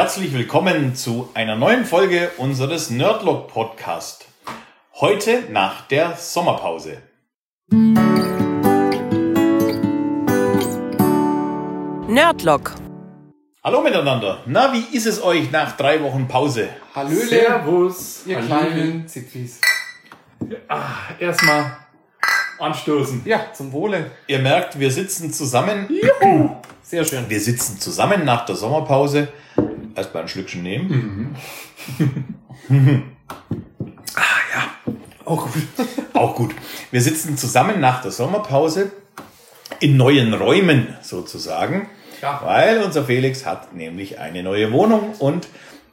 Herzlich willkommen zu einer neuen Folge unseres Nerdlog Podcast. Heute nach der Sommerpause. Nerdlog. Hallo miteinander. Na, wie ist es euch nach drei Wochen Pause? Hallöle, Servus, ihr Hallöle. kleinen Zipfis. Ah, erstmal anstoßen. Ja, zum Wohle. Ihr merkt, wir sitzen zusammen. Sehr schön. Wir sitzen zusammen nach der Sommerpause. Erstmal ein Schlückchen nehmen. Auch gut. Auch gut. Wir sitzen zusammen nach der Sommerpause in neuen Räumen sozusagen, Ja. weil unser Felix hat nämlich eine neue Wohnung und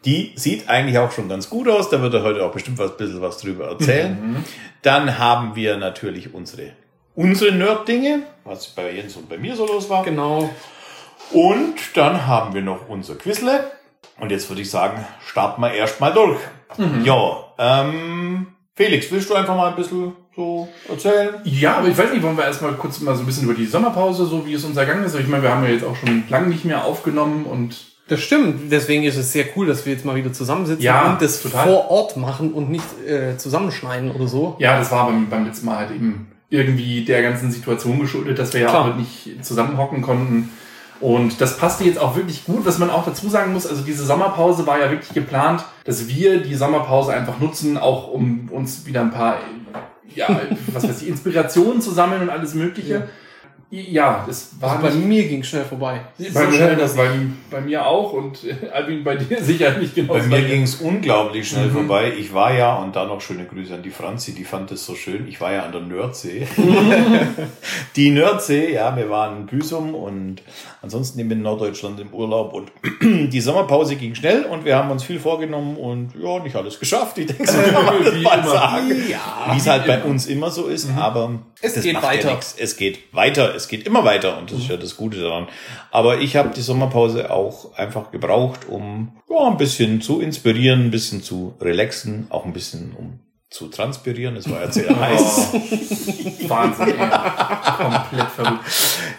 die sieht eigentlich auch schon ganz gut aus. Da wird er heute auch bestimmt was bisschen was drüber erzählen. Dann haben wir natürlich unsere unsere Nerd-Dinge, was bei Jens und bei mir so los war. Genau. Und dann haben wir noch unser Quizle. Und jetzt würde ich sagen, starten wir erstmal durch. Ja, ähm, Felix, willst du einfach mal ein bisschen so erzählen? Ja, aber ich weiß nicht, wollen wir erstmal kurz mal so ein bisschen über die Sommerpause, so wie es uns ergangen ist. Ich meine, wir haben ja jetzt auch schon lange nicht mehr aufgenommen und Das stimmt. Deswegen ist es sehr cool, dass wir jetzt mal wieder zusammensitzen Ja, und das total. vor Ort machen und nicht äh, zusammenschneiden oder so. ja, das war beim, beim letzten Mal halt eben irgendwie der ganzen Situation geschuldet, dass wir ja Klar. auch nicht zusammenhocken konnten. Und das passte jetzt auch wirklich gut, was man auch dazu sagen muss. Also diese Sommerpause war ja wirklich geplant, dass wir die Sommerpause einfach nutzen, auch um uns wieder ein paar, ja, was weiß ich, Inspirationen zu sammeln und alles Mögliche. Ja, das war Also bei nicht- mir ging schnell vorbei. Bei, So mir, schnell, das dass bei, bei mir auch und äh, Albin bei dir sicherlich genau. Bei mir ging es unglaublich schnell Mhm. vorbei. Ich war ja, und da noch schöne Grüße an die Franzi, die fand es so schön. Ich war ja an der Nördsee. die Nördsee, ja, wir waren in Büsum und ansonsten eben in Norddeutschland im Urlaub. Und die Sommerpause ging schnell und wir haben uns viel vorgenommen und ja, nicht alles geschafft. Ich denke, so kann man das Wie mal immer. sagen. Ja. Wie es halt bei uns immer so ist, aber Es geht Ja weiter. nix. es geht weiter, es geht immer weiter und das ist ja das Gute daran. Aber ich habe die Sommerpause auch einfach gebraucht, um ja, ein bisschen zu inspirieren, ein bisschen zu relaxen, auch ein bisschen um zu transpirieren. Es war ja sehr heiß. Wahnsinn, ey. Komplett verrückt.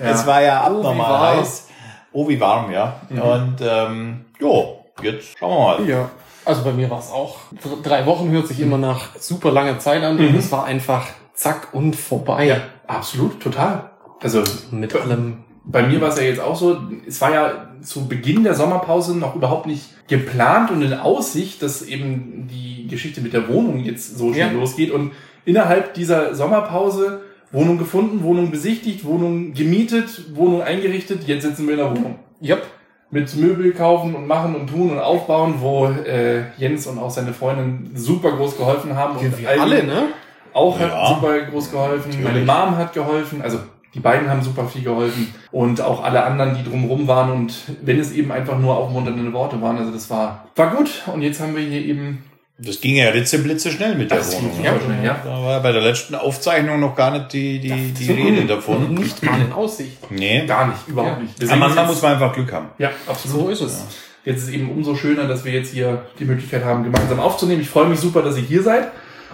Ja. Es war ja Oh, abnormal warm. heiß. Oh, wie warm, ja. Und ähm, jo, jetzt schauen wir mal. Ja. Also bei mir war es auch. Dr- Drei Wochen hört sich immer nach super langer Zeit an und es war einfach zack und vorbei. ja, absolut, total. Also Mit allem. bei mir war es ja jetzt auch so, es war ja zu Beginn der Sommerpause noch überhaupt nicht geplant und in Aussicht, dass eben die Geschichte mit der Wohnung jetzt so schnell Ja. losgeht. Und innerhalb dieser Sommerpause Wohnung gefunden, Wohnung besichtigt, Wohnung gemietet, Wohnung eingerichtet, jetzt sitzen wir in der Wohnung. Yep. mit Möbel kaufen und machen und tun und aufbauen, wo äh, Jens und auch seine Freundin super groß geholfen haben. und alle, ne? Auch hat Ja, super groß geholfen. natürlich. Meine Mom hat geholfen. Also die beiden haben super viel geholfen. Und auch alle anderen, die drumherum waren. Und wenn es eben einfach nur aufmunternde Worte waren. Also das war, war gut. Und jetzt haben wir hier eben... Das ging ja ritzeblitze schnell mit der Das ging Wohnung. super ne? schnell, ja. Da war bei der letzten Aufzeichnung noch gar nicht die, die, die Rede davon. Nicht mal in Aussicht. Nee. Gar nicht, überhaupt Ja. nicht. Wir Aber jetzt- muss man einfach Glück haben. Ja, absolut. So ist es. Jetzt ist es eben umso schöner, dass wir jetzt hier die Möglichkeit haben, gemeinsam aufzunehmen. Ich freue mich super, dass ihr hier seid.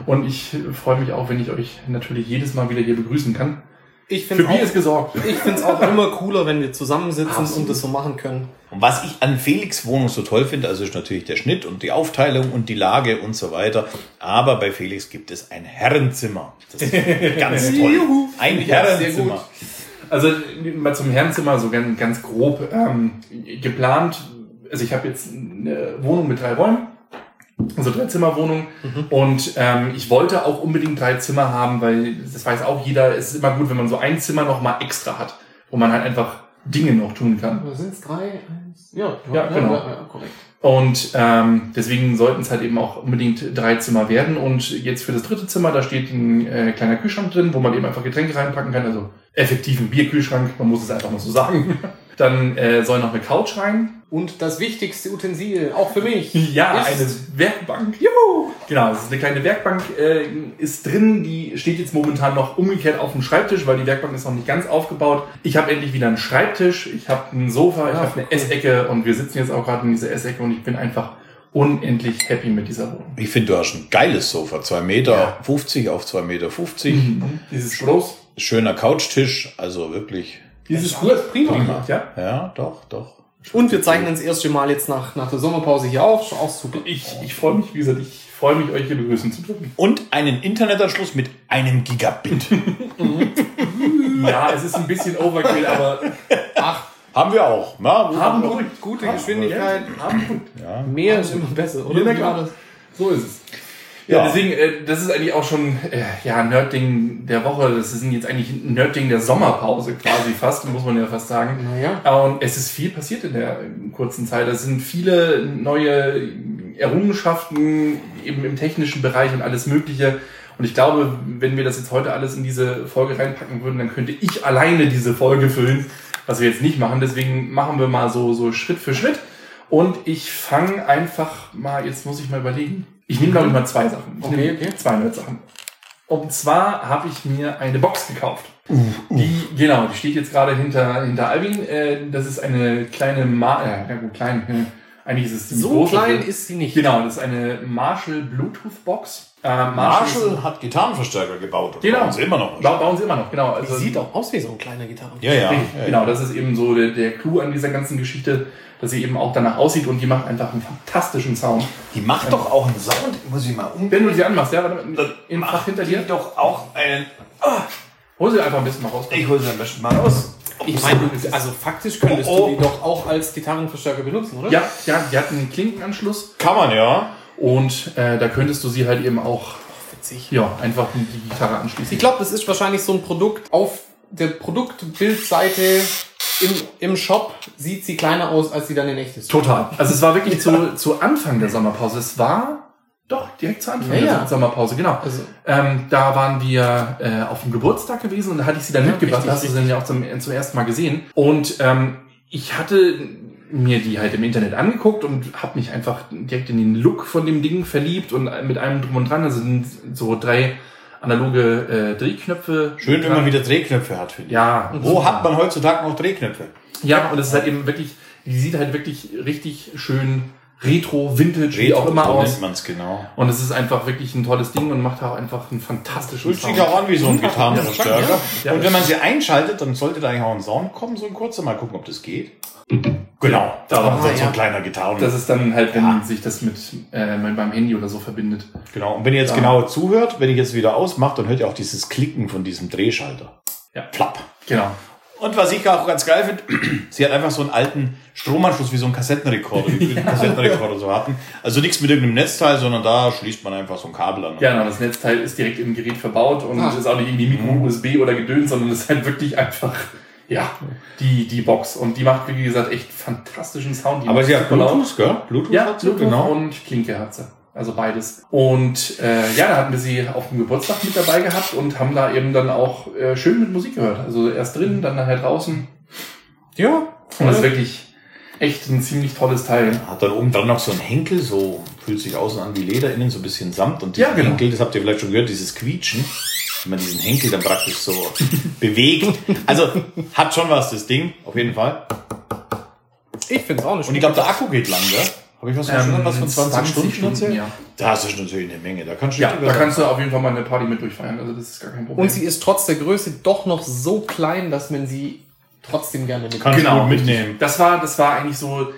Und ich freue mich auch, wenn ich euch natürlich jedes Mal wieder hier begrüßen kann. Ich Für finde Bier ist auch, gesorgt. ich find's auch immer cooler, wenn wir zusammensitzen Absolut. und das so machen können. Und was ich an Felix Wohnung so toll finde, also ist natürlich der Schnitt und die Aufteilung und die Lage und so weiter. Aber bei Felix gibt es ein Herrenzimmer. Das ist ganz toll. Juhu. Ein Herrenzimmer. Also mal zum Herrenzimmer so ganz, ganz grob ähm, geplant. Also ich habe jetzt eine Wohnung mit drei Räumen, also drei Zimmerwohnung. Und ähm, ich wollte auch unbedingt drei Zimmer haben, weil das weiß auch jeder. Es ist immer gut, wenn man so ein Zimmer noch mal extra hat, wo man halt einfach Dinge noch tun kann. Sind es drei? Eins? Ja, Ja, genau. ja, korrekt. Und ähm, deswegen sollten es halt eben auch unbedingt drei Zimmer werden. Und jetzt für das dritte Zimmer, da steht ein äh, kleiner Kühlschrank drin, wo man eben einfach Getränke reinpacken kann. Also effektiv ein Bierkühlschrank, man muss es einfach mal so sagen. Dann äh, soll noch eine Couch rein. Und das wichtigste Utensil, auch für mich. Ja, ist eine Werkbank. Juhu! Genau, es ist eine kleine Werkbank, äh, ist drin, die steht jetzt momentan noch umgekehrt auf dem Schreibtisch, weil die Werkbank ist noch nicht ganz aufgebaut. Ich habe endlich wieder einen Schreibtisch, ich habe ein Sofa, ich Ja, habe eine cool. Essecke und wir sitzen jetzt auch gerade in dieser Essecke und ich bin einfach unendlich happy mit dieser Wohnung. Ich finde, du hast ein geiles Sofa. 2 Meter Ja. 50 auf 2 Meter 50. Mhm. Dieses bloß, Schöner Couchtisch. Also wirklich. Dieses Das ist alles prima. prima, ja. Ja, doch, doch. Und wir zeichnen das erste Mal jetzt nach, nach der Sommerpause hier auf. Auch super. Ich, ich freue mich, wie gesagt, ich freue mich, euch hier begrüßen zu dürfen. Und einen Internetanschluss mit einem Gigabit. Ja, es ist ein bisschen Overkill, aber Ach, Haben wir auch. Na, haben gut, gut. gute Geschwindigkeit. Haben gut. Mehr ist immer besser, oder? Ja? So ist es. Ja, deswegen, äh, das ist eigentlich auch schon, äh, ja, Nerdding der Woche. Das ist jetzt eigentlich Nerdding der Sommerpause quasi fast, muss man ja fast sagen. Naja. Und es ist viel passiert in der kurzen Zeit. Es sind viele neue Errungenschaften eben im technischen Bereich und alles Mögliche. Und ich glaube, wenn wir das jetzt heute alles in diese Folge reinpacken würden, dann könnte ich alleine diese Folge füllen, was wir jetzt nicht machen. Deswegen machen wir mal so, so Schritt für Schritt. Und ich fange einfach mal, jetzt muss ich mal überlegen. Ich nehme, glaube ich, mal zwei Sachen. Ich Okay, okay. Zwei Sachen. Und zwar habe ich mir eine Box gekauft. Die, genau, die steht jetzt gerade hinter, hinter Alvin. Äh, das ist eine kleine, Ma äh, ja gut, klein, äh, eigentlich ist es So groß. klein ist sie nicht. Genau, das ist eine Marshall Bluetooth Box. Äh, Marshall, Marshall hat Gitarrenverstärker gebaut. Genau. Bauen sie immer noch. ba bauen sie immer noch, genau. Die Also, sieht auch aus wie so ein kleiner Gitarren. Ja, ja. Ja, genau, ja. das ist eben so der, der Clou an dieser ganzen Geschichte, dass sie eben auch danach aussieht und die macht einfach einen fantastischen Sound. Die macht doch auch einen Sound. Muss ich mal um. Wenn du sie anmachst, ja, warte, mal, im Fach hinter dir, doch auch einen. hol sie einfach ein bisschen mal raus. Ich hole sie am besten mal raus. Ich meine, also faktisch könntest Oh, oh. du die doch auch als Gitarrenverstärker benutzen, oder? Ja, ja, die hat einen Klinkenanschluss Kann man ja. Und äh, da könntest du sie halt eben auch Witzig. ja, einfach die die Gitarre anschließen. Ich glaube, das ist wahrscheinlich so ein Produkt. Auf der Produktbildseite im, im Shop sieht sie kleiner aus, als sie dann in echt ist. Total. Also es war wirklich zu, zu Anfang der Sommerpause. Es war doch direkt zu Anfang Ja, der ja. Sommerpause, genau. Also, Ähm, da waren wir äh, auf dem Geburtstag gewesen und da hatte ich sie dann Ja, mitgebracht. richtig, Da hast du sie dann ja auch zum, zum ersten Mal gesehen. Und ähm, ich hatte mir die halt im Internet angeguckt und habe mich einfach direkt in den Look von dem Ding verliebt und mit allem drum und dran. Also sind so drei analoge äh, Drehknöpfe. Schön, wenn man wieder Drehknöpfe hat, finde ich. Ja, Wo hat man heutzutage noch Drehknöpfe? Ja, und es ist halt eben wirklich, die sieht halt wirklich richtig schön retro, vintage, wie auch immer so aus. nennt man es genau. Und es ist einfach wirklich ein tolles Ding und macht auch einfach einen fantastischen Fühlt Sound. sich auch an wie so ein Gitarrenverstärker. Ja. Und wenn man sie einschaltet, dann sollte da eigentlich auch ein Sound kommen, so ein kurzer. Mal gucken, ob das geht. Genau. Da Ah, war so ja. ein kleiner Gitarren. Das ist dann halt, wenn Ja. sich das mit, äh, beim Handy oder so verbindet. genau. Und wenn ihr jetzt Ja. genau zuhört, wenn ich jetzt wieder ausmache, dann hört ihr auch dieses Klicken von diesem Drehschalter. Ja. Plapp. Genau. Und was ich auch ganz geil finde, sie hat einfach so einen alten Stromanschluss wie so ein Kassettenrekorder, wie wir den Kassettenrekorder so hatten. Also nichts mit irgendeinem Netzteil, sondern da schließt man einfach so ein Kabel an. Ja, genau, das Netzteil ist direkt im Gerät verbaut und Ah. ist auch nicht irgendwie Micro-USB oder Gedöns, sondern es ist halt wirklich einfach, ja, die, die Box. Und die macht, wie gesagt, echt fantastischen Sound. Die Aber sie hat. Bluetooth, gell? Bluetooth Ja, hat sie, Bluetooth genau. und Klinke hat sie. Also beides. Und äh, ja, da hatten wir sie auf dem Geburtstag mit dabei gehabt und haben da eben dann auch äh, schön mit Musik gehört. Also erst drin, dann nachher draußen. ja. Und das ist wirklich echt ein ziemlich tolles Teil. Hat dann oben dran noch so ein Henkel, so fühlt sich außen an wie Leder, innen so ein bisschen Samt. Und Ja, genau. Henkel, das habt ihr vielleicht schon gehört, dieses Quietschen, wenn man diesen Henkel dann praktisch so bewegt. Also hat schon was, das Ding, auf jeden Fall. Ich finde es auch eine Und ich glaube, der Akku geht lang, gell? Habe ich was verstanden, was von 20, Stunden, erzählt? ja. Das ist natürlich eine Menge. Da kannst du Ja, nicht da kannst du auf jeden Fall mal eine Party mit durchfeiern. Also das ist gar kein Problem. Und sie ist trotz der Größe doch noch so klein, dass man sie trotzdem gerne mit. Kannst genau mitnehmen. Das war, das war eigentlich so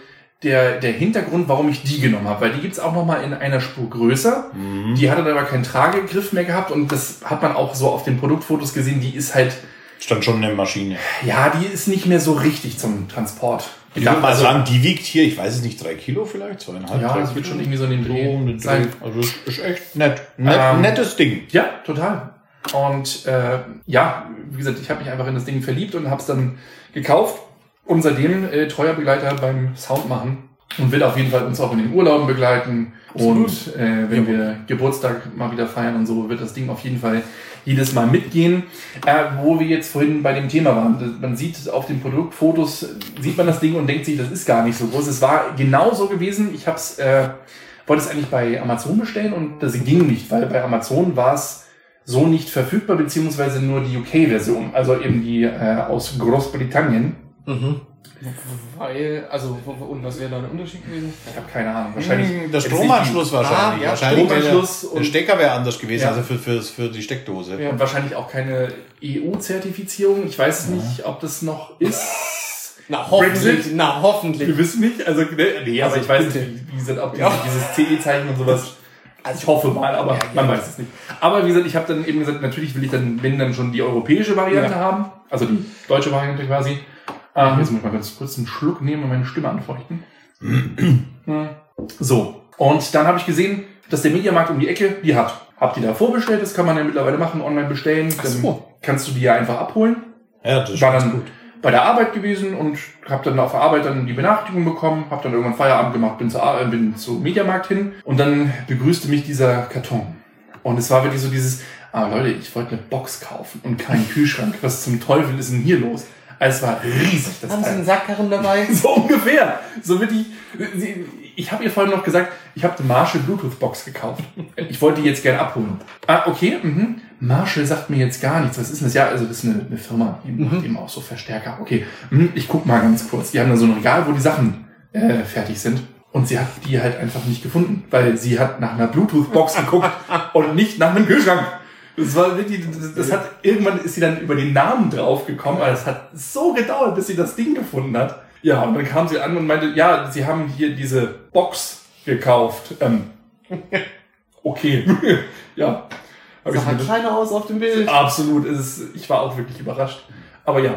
der, der Hintergrund, warum ich die genommen habe. Weil die gibt's auch noch mal in einer Spur größer. Mhm. Die hatte dann aber keinen Tragegriff mehr gehabt. Und das hat man auch so auf den Produktfotos gesehen. Die ist halt, Stand schon eine Maschine. ja, die ist nicht mehr so richtig zum Transport. Ich würde mal also, sagen, die wiegt hier, ich weiß es nicht, drei Kilo vielleicht, zweieinhalb, Ja, das wird schon irgendwie so in den Dreh So den sein. Also ist echt nett. Net, Ähm, nettes Ding. Ja, total. Und äh, ja, wie gesagt, ich habe mich einfach in das Ding verliebt und habe es dann gekauft und seitdem äh, treuer Begleiter beim Sound machen und will auf jeden Fall uns auch in den Urlauben begleiten. Und äh, wenn wir Geburtstag mal wieder feiern und so, wird das Ding auf jeden Fall jedes Mal mitgehen. Äh, wo wir jetzt vorhin bei dem Thema waren. Man sieht auf den Produktfotos, sieht man das Ding und denkt sich, das ist gar nicht so groß. Es war genau so gewesen. Ich hab's, äh, wollte es eigentlich bei Amazon bestellen und das ging nicht, weil bei Amazon war es so nicht verfügbar, beziehungsweise nur die UK-Version, also eben die äh, aus Großbritannien. Mhm. Weil, also, und was wäre da der Unterschied gewesen? Ich habe keine Ahnung, wahrscheinlich. Hm, Der Stromanschluss wahrscheinlich. Ah, ja, wahrscheinlich Stromanschluss der, der Stecker wäre anders gewesen, Ja. also für, für, für die Steckdose. Ja. Und wahrscheinlich auch keine EU-Zertifizierung. Ich weiß nicht, ob das noch ist. Na, hoffentlich. Brexit? Na, hoffentlich. Wir wissen nicht, also, ne, nee, aber Also ich weiß bitte. nicht, wie gesagt, ob Ja. dieses CE-Zeichen und sowas. Also ich hoffe mal, aber man weiß es nicht. Aber wie gesagt, ich habe dann eben gesagt, natürlich will ich dann, wenn dann schon die europäische Variante Ja. haben, also die deutsche Variante quasi. Ähm, jetzt muss ich mal ganz kurz einen Schluck nehmen und meine Stimme anfeuchten. So, und dann habe ich gesehen, dass der Mediamarkt um die Ecke die hat. Hab die da vorbestellt, das kann man ja mittlerweile machen, online bestellen. Ach Dann so. kannst du die ja einfach abholen Ja, das war dann gut. bei der Arbeit gewesen und habe dann auf der Arbeit dann die Benachrichtigung bekommen, habe dann irgendwann Feierabend gemacht, bin, Ar- äh, bin zum Mediamarkt hin und dann begrüßte mich dieser Karton. Und es war wirklich so dieses, ah Leute, ich wollte eine Box kaufen und keinen Kühlschrank. Was zum Teufel ist denn hier los? Also es war riesig, das Haben Sie Teil. einen Sackkarren dabei? So ungefähr. So wirklich. Sie, ich habe ihr vorhin noch gesagt, ich habe eine Marshall Bluetooth Box gekauft. Ich wollte die jetzt gerne abholen. Ah, okay. Mhm. Marshall sagt mir jetzt gar nichts. Was ist denn das? Ja, also das ist eine, eine Firma, die macht eben auch so Verstärker. Okay. Mhm. Ich guck mal ganz kurz. Die haben da so ein Regal, wo die Sachen äh, fertig sind. Und sie hat die halt einfach nicht gefunden, weil sie hat nach einer Bluetooth Box geguckt und nicht nach einem Kühlschrank. Das war wirklich, das, hat, irgendwann ist sie dann über den Namen drauf gekommen, aber es hat so gedauert, bis sie das Ding gefunden hat. Ja, und dann kam sie an und meinte, ja, sie haben hier diese Box gekauft. Ähm, okay. ja. Ich Sah mir kleiner aus auf dem Bild. absolut. Ist, ich war auch wirklich überrascht. Aber ja.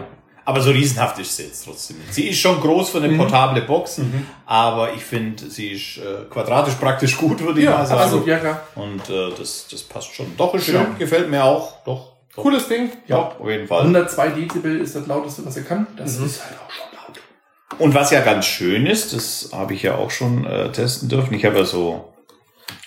Aber so riesenhaft ist sie jetzt trotzdem nicht. Sie ist schon groß für eine Mhm. portable Box, aber ich finde, sie ist äh, quadratisch praktisch gut, würde ich Ja, mal sagen. absolut, ja, klar. Und äh, das, das passt schon. Doch, ist schön. Genau. Gefällt mir auch. Doch. doch. Cooles Ding. Ja, auf jeden Fall. 102 Dezibel ist das lauteste, was er kann. Das ist halt auch schon laut. Und was ja ganz schön ist, das habe ich ja auch schon äh, testen dürfen. Ich habe ja so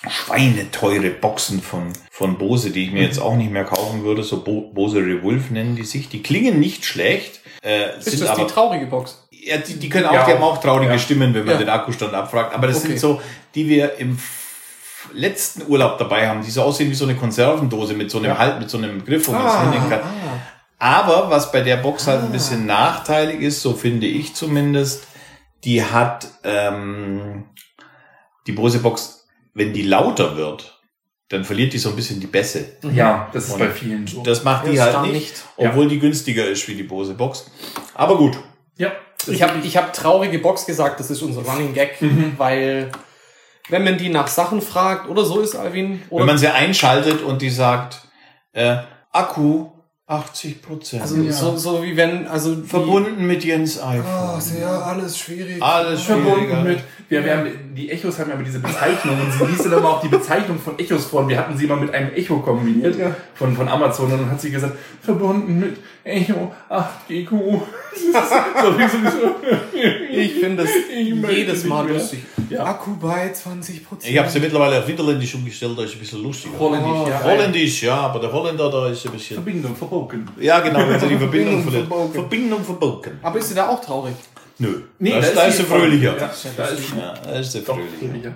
schweineteure Boxen von, von Bose, die ich mir jetzt auch nicht mehr kaufen würde. So Bo Bose Revolve nennen die sich. Die klingen nicht schlecht. Äh, Ist sind das aber die traurige Box? Ja, die, die können auch, Ja. die haben auch traurige Ja. Stimmen, wenn man Ja. den Akkustand abfragt. Aber das Okay. sind so, die wir im letzten Urlaub dabei haben, die so aussehen wie so eine Konservendose mit so einem Ja. Halt, mit so einem Griff, wo man es hinlegen kann. Aber was bei der Box halt ein bisschen nachteilig ist, so finde ich zumindest, die hat ähm, die Bose Box, wenn die lauter wird, dann verliert die so ein bisschen die Bässe. Ja, das ist Und bei vielen so. Das macht die Das halt nicht, nicht. obwohl die günstiger ist wie die Bose Box. Aber gut. ja. Ich habe ich hab traurige Box gesagt, das ist unser Running Gag, weil wenn man die nach Sachen fragt, oder so ist Alvin, oder Wenn man sie einschaltet und die sagt, äh, Akku 80 Prozent. also so, so wie wenn, also verbunden mit Jens iPhone. Oh, sehr alles schwierig. Alles verbunden schwieriger. mit. Wir, wir haben, die Echos haben ja immer diese Bezeichnung und sie liest dann aber auch die Bezeichnung von Echos vor. Und wir hatten sie mal mit einem Echo kombiniert Ja. von, von Amazon und dann hat sie gesagt, verbunden mit Echo 8 GQ. so, wie so, so. Ich finde das Ich jedes Mal lustig. Ja. Akku bei 20 Prozent. Ich habe sie mittlerweile auf Niederländisch umgestellt, da ist ein bisschen lustiger. Holländisch, ja. Holländisch, ja, aber der Holländer da ist ein bisschen. Verbindung verbogen. Ja, genau, wenn sie die Verbindung Verbindung verliert. verbogen. Verbindung verbogen. Aber ist sie da auch traurig? Nö. Nee, da, ist, da ist sie fröhlicher. Ja, da ist sie Ja, da ist sie fröhlicher.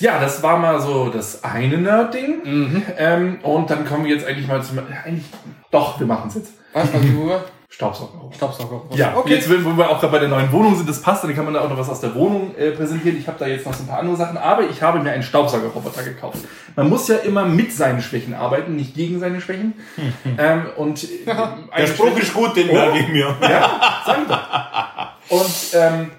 Ja, das war mal so das eine Nerd-Ding. Mhm. Ähm, und dann kommen wir jetzt eigentlich mal zum. Eigentlich, doch, wir machen es jetzt. Was, was, Staubsauger. Staubsauger. Ja, okay. jetzt, wo wir auch gerade bei der neuen Wohnung sind, das passt, dann kann man da auch noch was aus der Wohnung äh, präsentieren. Ich habe da jetzt noch so ein paar andere Sachen, aber ich habe mir einen Staubsaugerroboter gekauft. Man muss ja immer mit seinen Schwächen arbeiten, nicht gegen seine Schwächen. ähm, und äh, Der eine Spruch Schwäche- ist gut, den Oh. merke ich mir. ja, sag ich doch. Und ähm,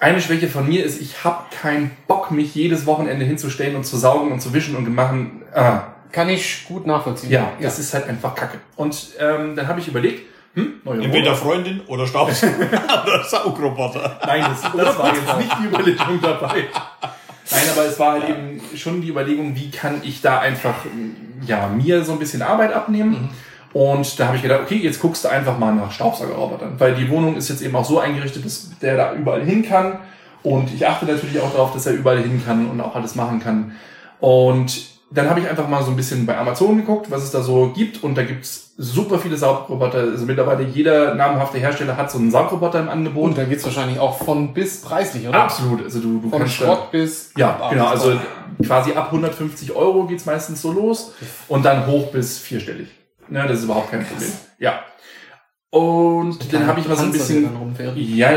eine Schwäche von mir ist, ich habe keinen Bock, mich jedes Wochenende hinzustellen und zu saugen und zu wischen und machen. Ah, Kann ich gut nachvollziehen. ja, das ist halt einfach Kacke. Und ähm, dann habe ich überlegt, hm, Entweder. Freundin oder Staubsauger oder Saugroboter. Nein, das, das war jetzt nicht die Überlegung dabei. Nein, aber es war halt eben schon die Überlegung, wie kann ich da einfach ja mir so ein bisschen Arbeit abnehmen. Und da habe ich gedacht, okay, jetzt guckst du einfach mal nach Staubsaugerrobotern, weil die Wohnung ist jetzt eben auch so eingerichtet, dass der da überall hin kann. Und ich achte natürlich auch darauf, dass er überall hin kann und auch alles machen kann. Und dann habe ich einfach mal so ein bisschen bei Amazon geguckt, was es da so gibt. Und da gibt's super viele Saugroboter. Also mittlerweile jeder namhafte Hersteller hat so einen Saugroboter im Angebot. Und da geht's wahrscheinlich auch von bis preislich, oder? Absolut. Also du, du Vom kannst Schrott bis... ja, genau. Also quasi ab 150 Euro geht's meistens so los und dann hoch bis vierstellig. Ne, das ist überhaupt kein Problem. Ja. Und dann habe ich mal so ein bisschen. rumfährt. Ja,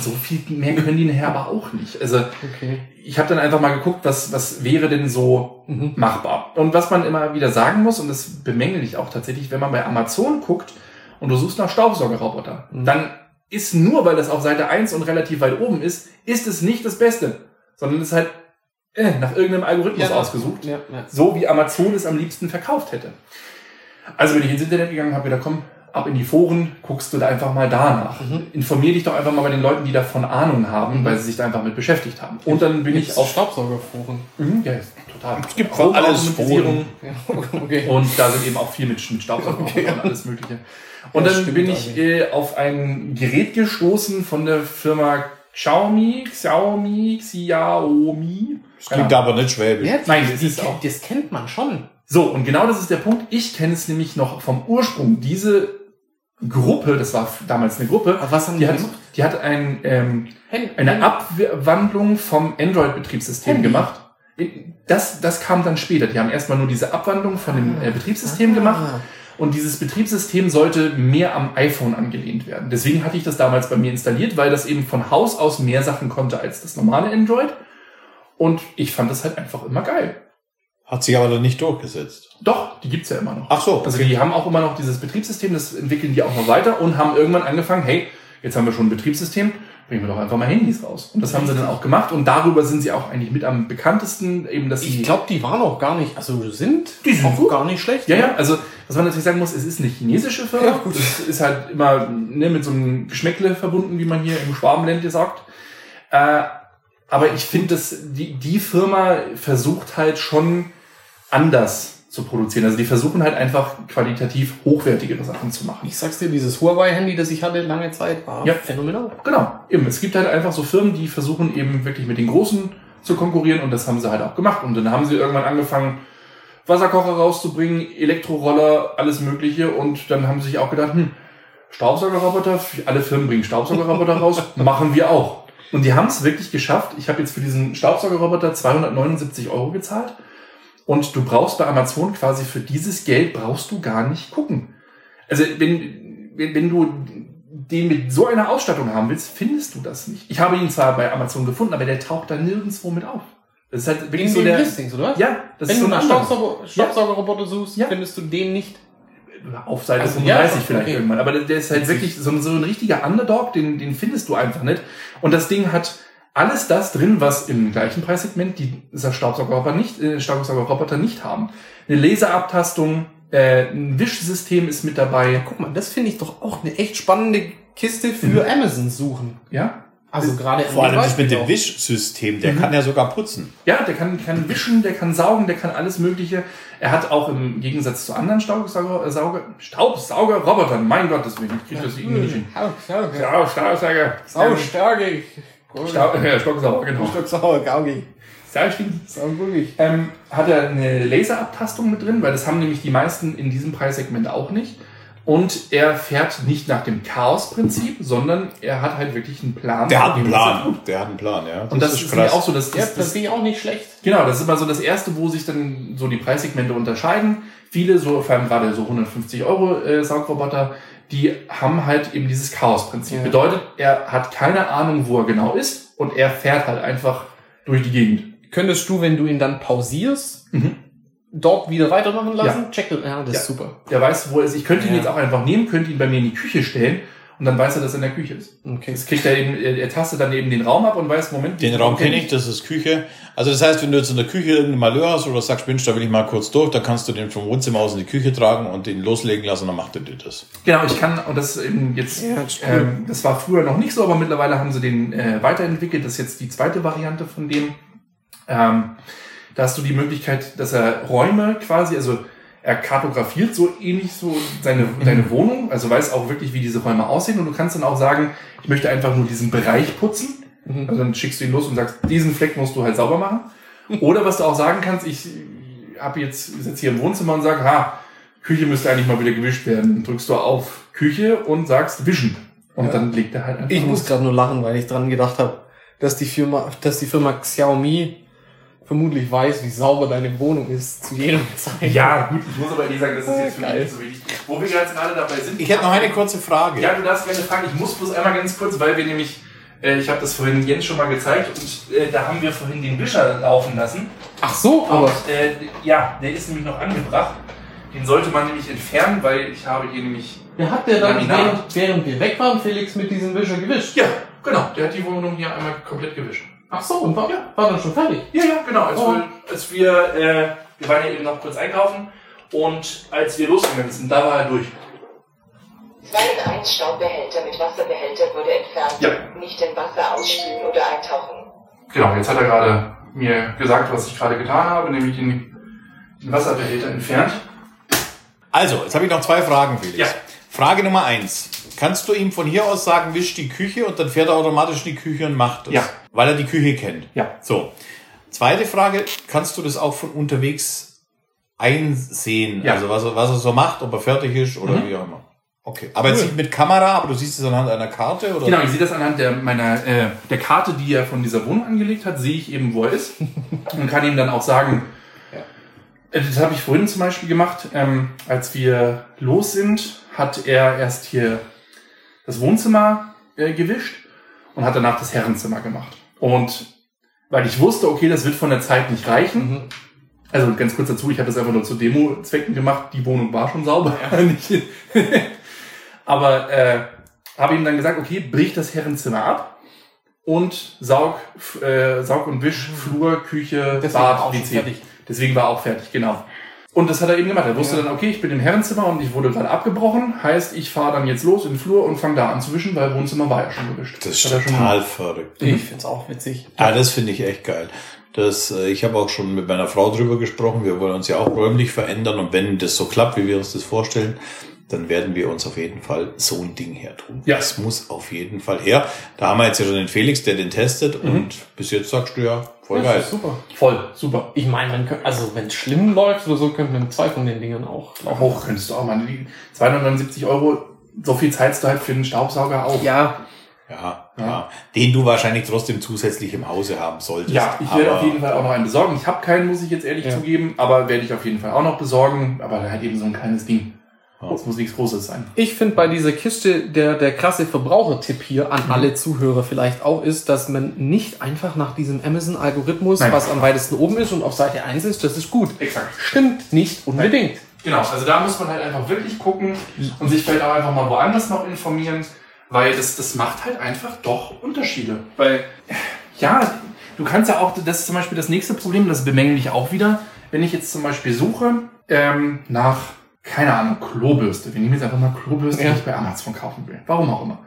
so viel mehr können die nachher aber auch nicht. Also Okay. ich habe dann einfach mal geguckt, was, was wäre denn so Mhm. machbar. Und was man immer wieder sagen muss, und das bemängel ich auch tatsächlich, wenn man bei Amazon guckt und du suchst nach Staubsaugerroboter, Mhm. dann ist nur, weil das auf Seite 1 und relativ weit oben ist, ist es nicht das Beste. Sondern es ist halt äh, nach irgendeinem Algorithmus Ja, ausgesucht. Ja, ja. So wie Amazon es am liebsten verkauft hätte. Also bin ich ins Internet gegangen, habe gedacht, komm, ab in die Foren, guckst du da einfach mal danach. Mhm. Informier dich doch einfach mal bei den Leuten, die davon Ahnung haben, weil sie sich da einfach mit beschäftigt haben. Und dann bin ich Gibt's auf Staubsaugerforen. Mhm, ja, total. Es gibt für alles Foren. Ja, okay. Und da sind eben auch viel mit, mit Staubsauger Okay, und alles Mögliche. Und dann stimmt bin ich äh, auf ein Gerät gestoßen von der Firma Xiaomi, Xiaomi, Xiaomi. Das klingt aber nicht schwäbisch. Ja, Nein, das ist auch- das kennt man schon. So, und genau das ist der Punkt. Ich kenne es nämlich noch vom Ursprung. Diese Gruppe, das war damals eine Gruppe, Aber was haben die die hat, gemacht? die hat ein, ähm, eine Abwandlung vom Android-Betriebssystem gemacht. Das, das kam dann später. Die haben erstmal nur diese Abwandlung von dem äh, Betriebssystem gemacht. Ah. Und dieses Betriebssystem sollte mehr am iPhone angelehnt werden. Deswegen hatte ich das damals bei mir installiert, weil das eben von Haus aus mehr Sachen konnte als das normale Android. Und ich fand das halt einfach immer geil. Hat sich aber dann nicht durchgesetzt. Doch, die gibt's ja immer noch. Ach so. Also die haben auch immer noch dieses Betriebssystem, das entwickeln die auch noch weiter und haben irgendwann angefangen, hey, jetzt haben wir schon ein Betriebssystem, bringen wir doch einfach mal Handys raus. Und das haben sie dann auch gemacht und darüber sind sie auch eigentlich mit am bekanntesten, eben dass sie... Ich glaube, die waren auch gar nicht, also sind, Die sind auch gut. gar nicht schlecht. Ja, ja, also was man natürlich sagen muss, es ist eine chinesische Firma. Ja, gut. Das ist halt immer ne, mit so einem Geschmäckle verbunden, wie man hier im Schwabenländle sagt. Äh, aber ich finde, dass die, die Firma versucht halt schon anders zu produzieren. Also die versuchen halt einfach qualitativ hochwertigere Sachen zu machen. Ich sag's dir, dieses Huawei-Handy, das ich hatte lange Zeit, war Ja. phänomenal. Genau, eben. Es gibt halt einfach so Firmen, die versuchen eben wirklich mit den Großen zu konkurrieren und das haben sie halt auch gemacht. Und dann haben sie irgendwann angefangen, Wasserkocher rauszubringen, Elektroroller, alles Mögliche. Und dann haben sie sich auch gedacht, hm, Staubsaugerroboter, alle Firmen bringen Staubsaugerroboter raus, machen wir auch. Und die haben es wirklich geschafft. Ich habe jetzt für diesen Staubsaugerroboter 279 Euro gezahlt. Und du brauchst bei Amazon quasi für dieses Geld brauchst du gar nicht gucken. Also wenn, wenn, wenn du den mit so einer Ausstattung haben willst, findest du das nicht. Ich habe ihn zwar bei Amazon gefunden, aber der taucht da nirgendwo mit auf. Das ist halt wirklich In so der. Listings, oder? Ja, das Wenn ist so du nach. Staubsauger, Staubsaugerroboter suchst, Ja. findest du den nicht. Auf Seite Also, 35 ja, vielleicht okay. irgendwann. Aber der, ist halt wirklich so, ein- so ein richtiger Underdog, den, den findest du einfach nicht. Und das Ding hat alles das drin, was im gleichen Preissegment die dieser Staubsaugerroboter nicht, äh, Staubsaugerroboter nicht haben. Eine Laserabtastung, äh, ein Wischsystem ist mit dabei. Guck mal, das finde ich doch auch eine echt spannende Kiste für Amazon suchen. Ja, Also gerade Vor allem das mit dem. Wischsystem, der kann ja sogar putzen. Ja, der kann, kann wischen, der kann saugen, der kann alles Mögliche. Er hat auch im Gegensatz zu anderen Staubsauger, äh, Sauger, Staubsaugerrobotern, mein Gott, das will ich, ich krieg das irgendwie nicht hin. Staubsauger. Ja, Staubsauger. Staub, ja, Staubsauger, genau. Staubsauger, Gaugi. Sehr stimmt. Saugummig. Ähm, hat er eine Laserabtastung mit drin, weil das haben nämlich die meisten in diesem Preissegment auch nicht. Und er fährt nicht nach dem Chaos-Prinzip, sondern er hat halt wirklich einen Plan. Der hat einen das Plan. Der hat einen Plan, ja. Und das, ist mir auch so, dass das, das das, finde ich auch nicht schlecht. Genau, das ist immer so das erste, wo sich dann so die Preissegmente unterscheiden. Viele, so vor allem gerade so 150 Euro äh, Saugroboter, die haben halt eben dieses Chaos-Prinzip. Ja. Bedeutet, er hat keine Ahnung, wo er genau ist und er fährt halt einfach durch die Gegend. Könntest du, wenn du ihn dann pausierst, Mhm. Dort wieder weitermachen lassen? Check das. Ja, das Ja. ist super. Der weiß, wo er ist. Ich könnte ihn Ja. jetzt auch einfach nehmen, könnte ihn bei mir in die Küche stellen und dann weiß er, dass er in der Küche ist. Okay. Das kriegt er eben, er tastet dann eben den Raum ab und weiß, Moment. Den Raum kenne ich, das ist Küche. Also das heißt, wenn du jetzt in der Küche irgendein Malheur hast oder sagst, Mensch, da will ich mal kurz durch, dann kannst du den vom Wohnzimmer aus in die Küche tragen und den loslegen lassen, dann macht er dir das. Genau, ich kann, und das ist eben jetzt, Ja, das ähm, das war früher noch nicht so, aber mittlerweile haben sie den äh, weiterentwickelt. Das ist jetzt die zweite Variante von dem. Ähm, da hast du die Möglichkeit, dass er Räume quasi, also er kartografiert so ähnlich so seine, deine Wohnung, also weiß auch wirklich, wie diese Räume aussehen und du kannst dann auch sagen, ich möchte einfach nur diesen Bereich putzen. Also dann schickst du ihn los und sagst, diesen Fleck musst du halt sauber machen. Oder was du auch sagen kannst, ich habe jetzt sitze hier im Wohnzimmer und sage, ha, Küche müsste eigentlich mal wieder gewischt werden. Dann drückst du auf Küche und sagst wischen. Und dann legt er halt einfach Ich los. muss gerade nur lachen, weil ich dran gedacht habe, dass die Firma, dass die Firma Xiaomi vermutlich weiß, wie sauber deine Wohnung ist zu jeder Zeit. Ja, gut, ich muss aber ehrlich sagen, das ist jetzt für mich Geil. nicht so wichtig. Wo wir jetzt gerade dabei sind. Ich hätte noch eine kurze Frage. Ja, du darfst gerne fragen. Ich muss bloß einmal ganz kurz, weil wir nämlich, äh, ich habe das vorhin Jens schon mal gezeigt und äh, da haben wir vorhin den Wischer laufen lassen. Ach so, aber Und äh, ja, der ist nämlich noch angebracht. Den sollte man nämlich entfernen, weil ich habe hier nämlich Der hat der dann, während, während wir weg waren, Felix mit diesem Wischer gewischt. Ja, genau. Der hat die Wohnung hier einmal komplett gewischt. Ach so, und war, Ja. war dann schon fertig. Ja, ja, genau. Als Oh. wir, als wir, äh, wir waren ja eben noch kurz einkaufen und als wir losgegangen sind, da war er durch. 2 in 1 Staubbehälter mit Wasserbehälter wurde entfernt. Ja. Nicht in Wasser ausspülen oder eintauchen. Genau, jetzt hat er gerade mir gesagt, was ich gerade getan habe, nämlich den, den Wasserbehälter entfernt. Also, jetzt habe ich noch zwei Fragen, Felix. Ja. Frage Nummer eins. Kannst du ihm von hier aus sagen, wisch die Küche und dann fährt er automatisch in die Küche und macht es? Ja. Weil er die Küche kennt. Ja. So. Zweite Frage, kannst du das auch von unterwegs einsehen? Ja. Also was er, was er so macht, ob er fertig ist oder Mhm. wie auch immer. Okay. Aber jetzt nicht mit Kamera, aber du siehst es anhand einer Karte oder? Genau, ich sehe das anhand der, meiner, äh, der Karte, die er von dieser Wohnung angelegt hat, sehe ich eben, wo er ist und kann ihm dann auch sagen, äh, das habe ich vorhin zum Beispiel gemacht, ähm, als wir los sind, hat er erst hier das Wohnzimmer äh, gewischt und hat danach das Herrenzimmer gemacht. Und weil ich wusste, okay, das wird von der Zeit nicht reichen, also ganz kurz dazu, ich habe das einfach nur zu Demo-Zwecken gemacht, die Wohnung war schon sauber. Nicht- Aber äh, habe ihm dann gesagt, okay, brich das Herrenzimmer ab und saug, äh, saug und wisch Flur, Küche, Deswegen war Bad, WC. fertig. Deswegen war auch fertig, genau. Und das hat er eben gemacht. Er wusste Ja. dann, okay, ich bin im Herrenzimmer und ich wurde gerade abgebrochen. Heißt, ich fahre dann jetzt los in den Flur und fange da an zu wischen, weil Wohnzimmer war ja schon gewischt. Das ist total verrückt. Ich find's auch witzig. Ah, das finde ich echt geil. Das, äh, ich habe auch schon mit meiner Frau drüber gesprochen. Wir wollen uns ja auch räumlich verändern und wenn das so klappt, wie wir uns das vorstellen, dann werden wir uns auf jeden Fall so ein Ding her tun. Ja. Das muss auf jeden Fall her. Da haben wir jetzt ja schon den Felix, der den testet und bis jetzt sagst du ja, voll Ja, geil. das ist super. Voll, super. Ich meine, man könnte, also wenn es schlimm läuft oder so, könnte man zwei von den Dingern auch laufen. Hoch könntest du auch mal. Die 279 Euro, so viel zahlst du halt für einen Staubsauger auch. Ja, Ja, ja. Den du wahrscheinlich trotzdem zusätzlich im Hause haben solltest. Ja, ich werde auf jeden Fall auch noch einen besorgen. Ich habe keinen, muss ich jetzt ehrlich Ja. zugeben, aber werde ich auf jeden Fall auch noch besorgen. Aber halt eben so ein kleines Ding. Ja. Das muss nichts Großes sein. Ich finde bei dieser Kiste der, der krasse Verbrauchertipp hier an alle Zuhörer vielleicht auch ist, dass man nicht einfach nach diesem Amazon-Algorithmus, Nein. was am weitesten oben ist und auf Seite 1 ist, das ist gut. Exakt. Stimmt nicht unbedingt. Genau, also da muss man halt einfach wirklich gucken und sich vielleicht auch einfach mal woanders noch informieren, weil das, das macht halt einfach doch Unterschiede. Weil, ja, du kannst ja auch, das ist zum Beispiel das nächste Problem, das bemängel ich auch wieder, wenn ich jetzt zum Beispiel suche ähm, nach, keine Ahnung, Klobürste. Wir nehmen jetzt einfach mal Klobürste, Ja. die ich bei Amazon kaufen will. Warum auch immer.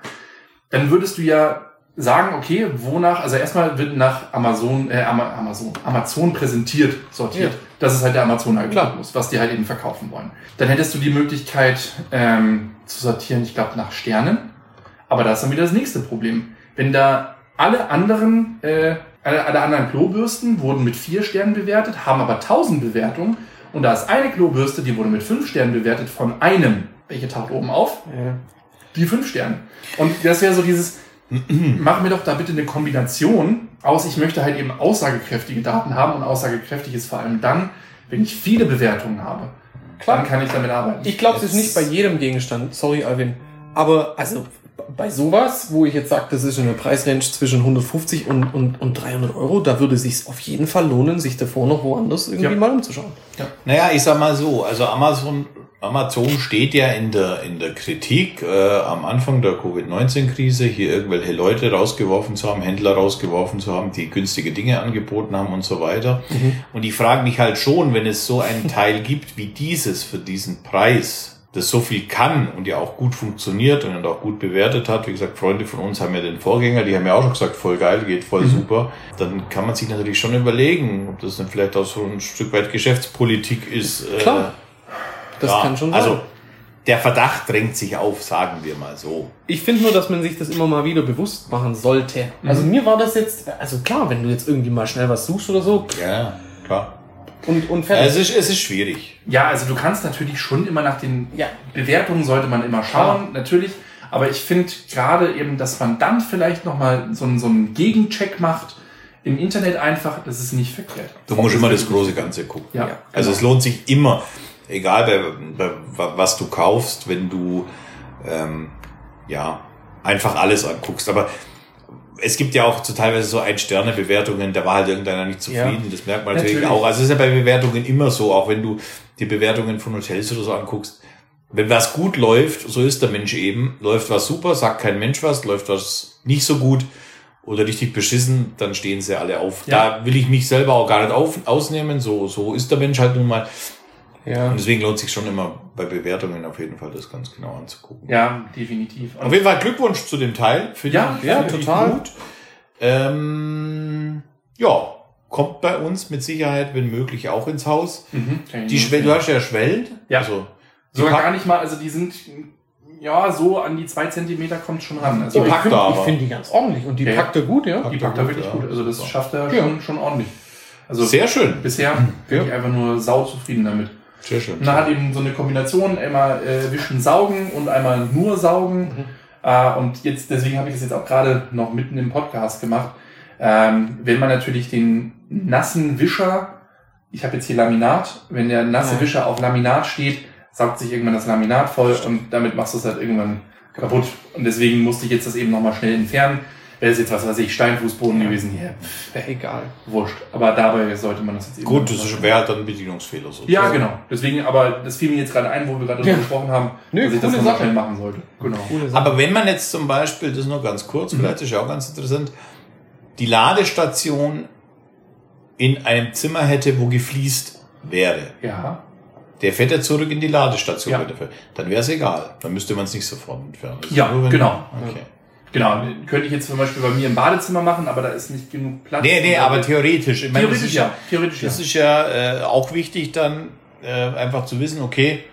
Dann würdest du ja sagen, okay, wonach, also erstmal wird nach Amazon, äh, Ama- Amazon, Amazon präsentiert, sortiert. Ja. Das ist halt der Amazon-Algorithmus, was die halt eben verkaufen wollen. Dann hättest du die Möglichkeit ähm, zu sortieren, ich glaube, nach Sternen. Aber da ist dann wieder das nächste Problem. Wenn da alle anderen, äh, alle, alle anderen Klobürsten wurden mit vier Sternen bewertet, haben aber 1000 Bewertungen und da ist eine Klobürste, die wurde mit fünf Sternen bewertet von einem. Welche taucht oben auf? Ja. die fünf Sterne. Und das wäre so dieses, mach mir doch da bitte eine Kombination aus, ich möchte halt eben aussagekräftige Daten haben und aussagekräftig ist vor allem dann, wenn ich viele Bewertungen habe. Klar. Dann kann ich damit arbeiten. Ich glaube, es ist nicht bei jedem Gegenstand. Sorry, Alvin. Aber also bei sowas, wo ich jetzt sage, das ist eine Preisrange zwischen 150 und, und, und 300 Euro, da würde sich auf jeden Fall lohnen, sich davor noch woanders irgendwie Ja. mal umzuschauen. Naja, ich sag mal so, also Amazon, Amazon steht ja in der, in der Kritik äh, am Anfang der Covid-19-Krise, hier irgendwelche Leute rausgeworfen zu haben, Händler rausgeworfen zu haben, die günstige Dinge angeboten haben und so weiter. Und ich frage mich halt schon, wenn es so einen Teil gibt wie dieses für diesen Preis, das so viel kann und ja auch gut funktioniert und auch gut bewertet hat. Wie gesagt, Freunde von uns haben ja den Vorgänger, die haben ja auch schon gesagt, voll geil, geht voll super. Dann kann man sich natürlich schon überlegen, ob das dann vielleicht auch so ein Stück weit Geschäftspolitik ist. äh, Klar. Das ja, kann schon sein. Also, der Verdacht drängt sich auf, sagen wir mal so. Ich finde nur, dass man sich das immer mal wieder bewusst machen sollte. Also mir war das jetzt, also klar, wenn du jetzt irgendwie mal schnell was suchst oder so Ja, klar. Und, und Ja, fertig. es, ist, es ist schwierig. Ja, also du kannst natürlich schon immer nach den Ja. Bewertungen sollte man immer schauen, natürlich. Aber ich finde gerade eben, dass man dann vielleicht nochmal so, einen- so einen Gegencheck macht im Internet einfach, das ist nicht verkehrt. Du musst immer das große Ganze gucken. Ja, Also es lohnt sich immer, egal bei, bei, was du kaufst, wenn du ähm, ja einfach alles anguckst. Aber es gibt ja auch so teilweise so Ein-Sterne-Bewertungen, da war halt irgendeiner nicht zufrieden. Ja. Das merkt man natürlich, Natürlich. auch. Also es ist ja bei Bewertungen immer so, auch wenn du die Bewertungen von Hotels oder so anguckst. wenn was gut läuft, so ist der Mensch eben, läuft was super, sagt kein Mensch was, läuft was nicht so gut oder richtig beschissen, dann stehen sie alle auf. Ja. Da will ich mich selber auch gar nicht auf, ausnehmen, so, so ist der Mensch halt nun mal. Ja. Und deswegen lohnt sich schon immer bei Bewertungen auf jeden Fall das ganz genau anzugucken. Ja, definitiv. Auf jeden Fall Glückwunsch zu dem Teil. Finde Ja, ich, ja, finde ich total. Gut. Ähm, ja, kommt bei uns mit Sicherheit, wenn möglich, auch ins Haus. Mhm, ich Die nur Schwellen, du hast ja Schwellen. Ja. Also, die Sogar gar nicht mal, also die sind, ja, so an die zwei Zentimeter kommt schon ran. Also Die ich packt finde er aber. find die ganz ordentlich und die Ja. packt er gut, ja. die packt er wirklich ja. gut. Also das schafft er Ja. schon, schon ordentlich. Also Sehr schön. bisher bin ich einfach nur sau zufrieden damit. Sehr schön. Und dann hat eben so eine Kombination, einmal äh, wischen, saugen und einmal nur saugen. Mhm. Äh, und jetzt, deswegen habe ich das jetzt auch gerade noch mitten im Podcast gemacht. Ähm, wenn man natürlich den nassen Wischer, ich habe jetzt hier Laminat, wenn der nasse Ja. Wischer auf Laminat steht, saugt sich irgendwann das Laminat voll und damit machst du es halt irgendwann kaputt. Und deswegen musste ich jetzt das eben nochmal schnell entfernen. Wäre es jetzt, was weiß ich, Steinfußboden gewesen, hier, pff, Egal. wurscht. Aber dabei sollte man das jetzt eben Gut, das wäre halt dann ein Bedienungsfehler. So. ja, genau. Deswegen, aber das fiel mir jetzt gerade ein, wo wir gerade Ja. darüber gesprochen haben, Nö, dass ich das coole nochmal Sache. schnell machen sollte. Genau. Aber wenn man jetzt zum Beispiel, das nur ganz kurz, vielleicht ist ja auch ganz interessant, die Ladestation in einem Zimmer hätte, wo gefliest wäre. Ja. Der fährt ja zurück in die Ladestation, Ja. dann wäre es egal. Dann müsste man es nicht sofort entfernen. Das Ja, nur, genau. Okay. Genau. Könnte ich jetzt zum Beispiel bei mir im Badezimmer machen, aber da ist nicht genug Platz. Nee, nee, aber theoretisch. Ich meine, theoretisch ist ja. Theoretisch ja. Das ist ja äh, auch wichtig, dann äh, einfach zu wissen, okay,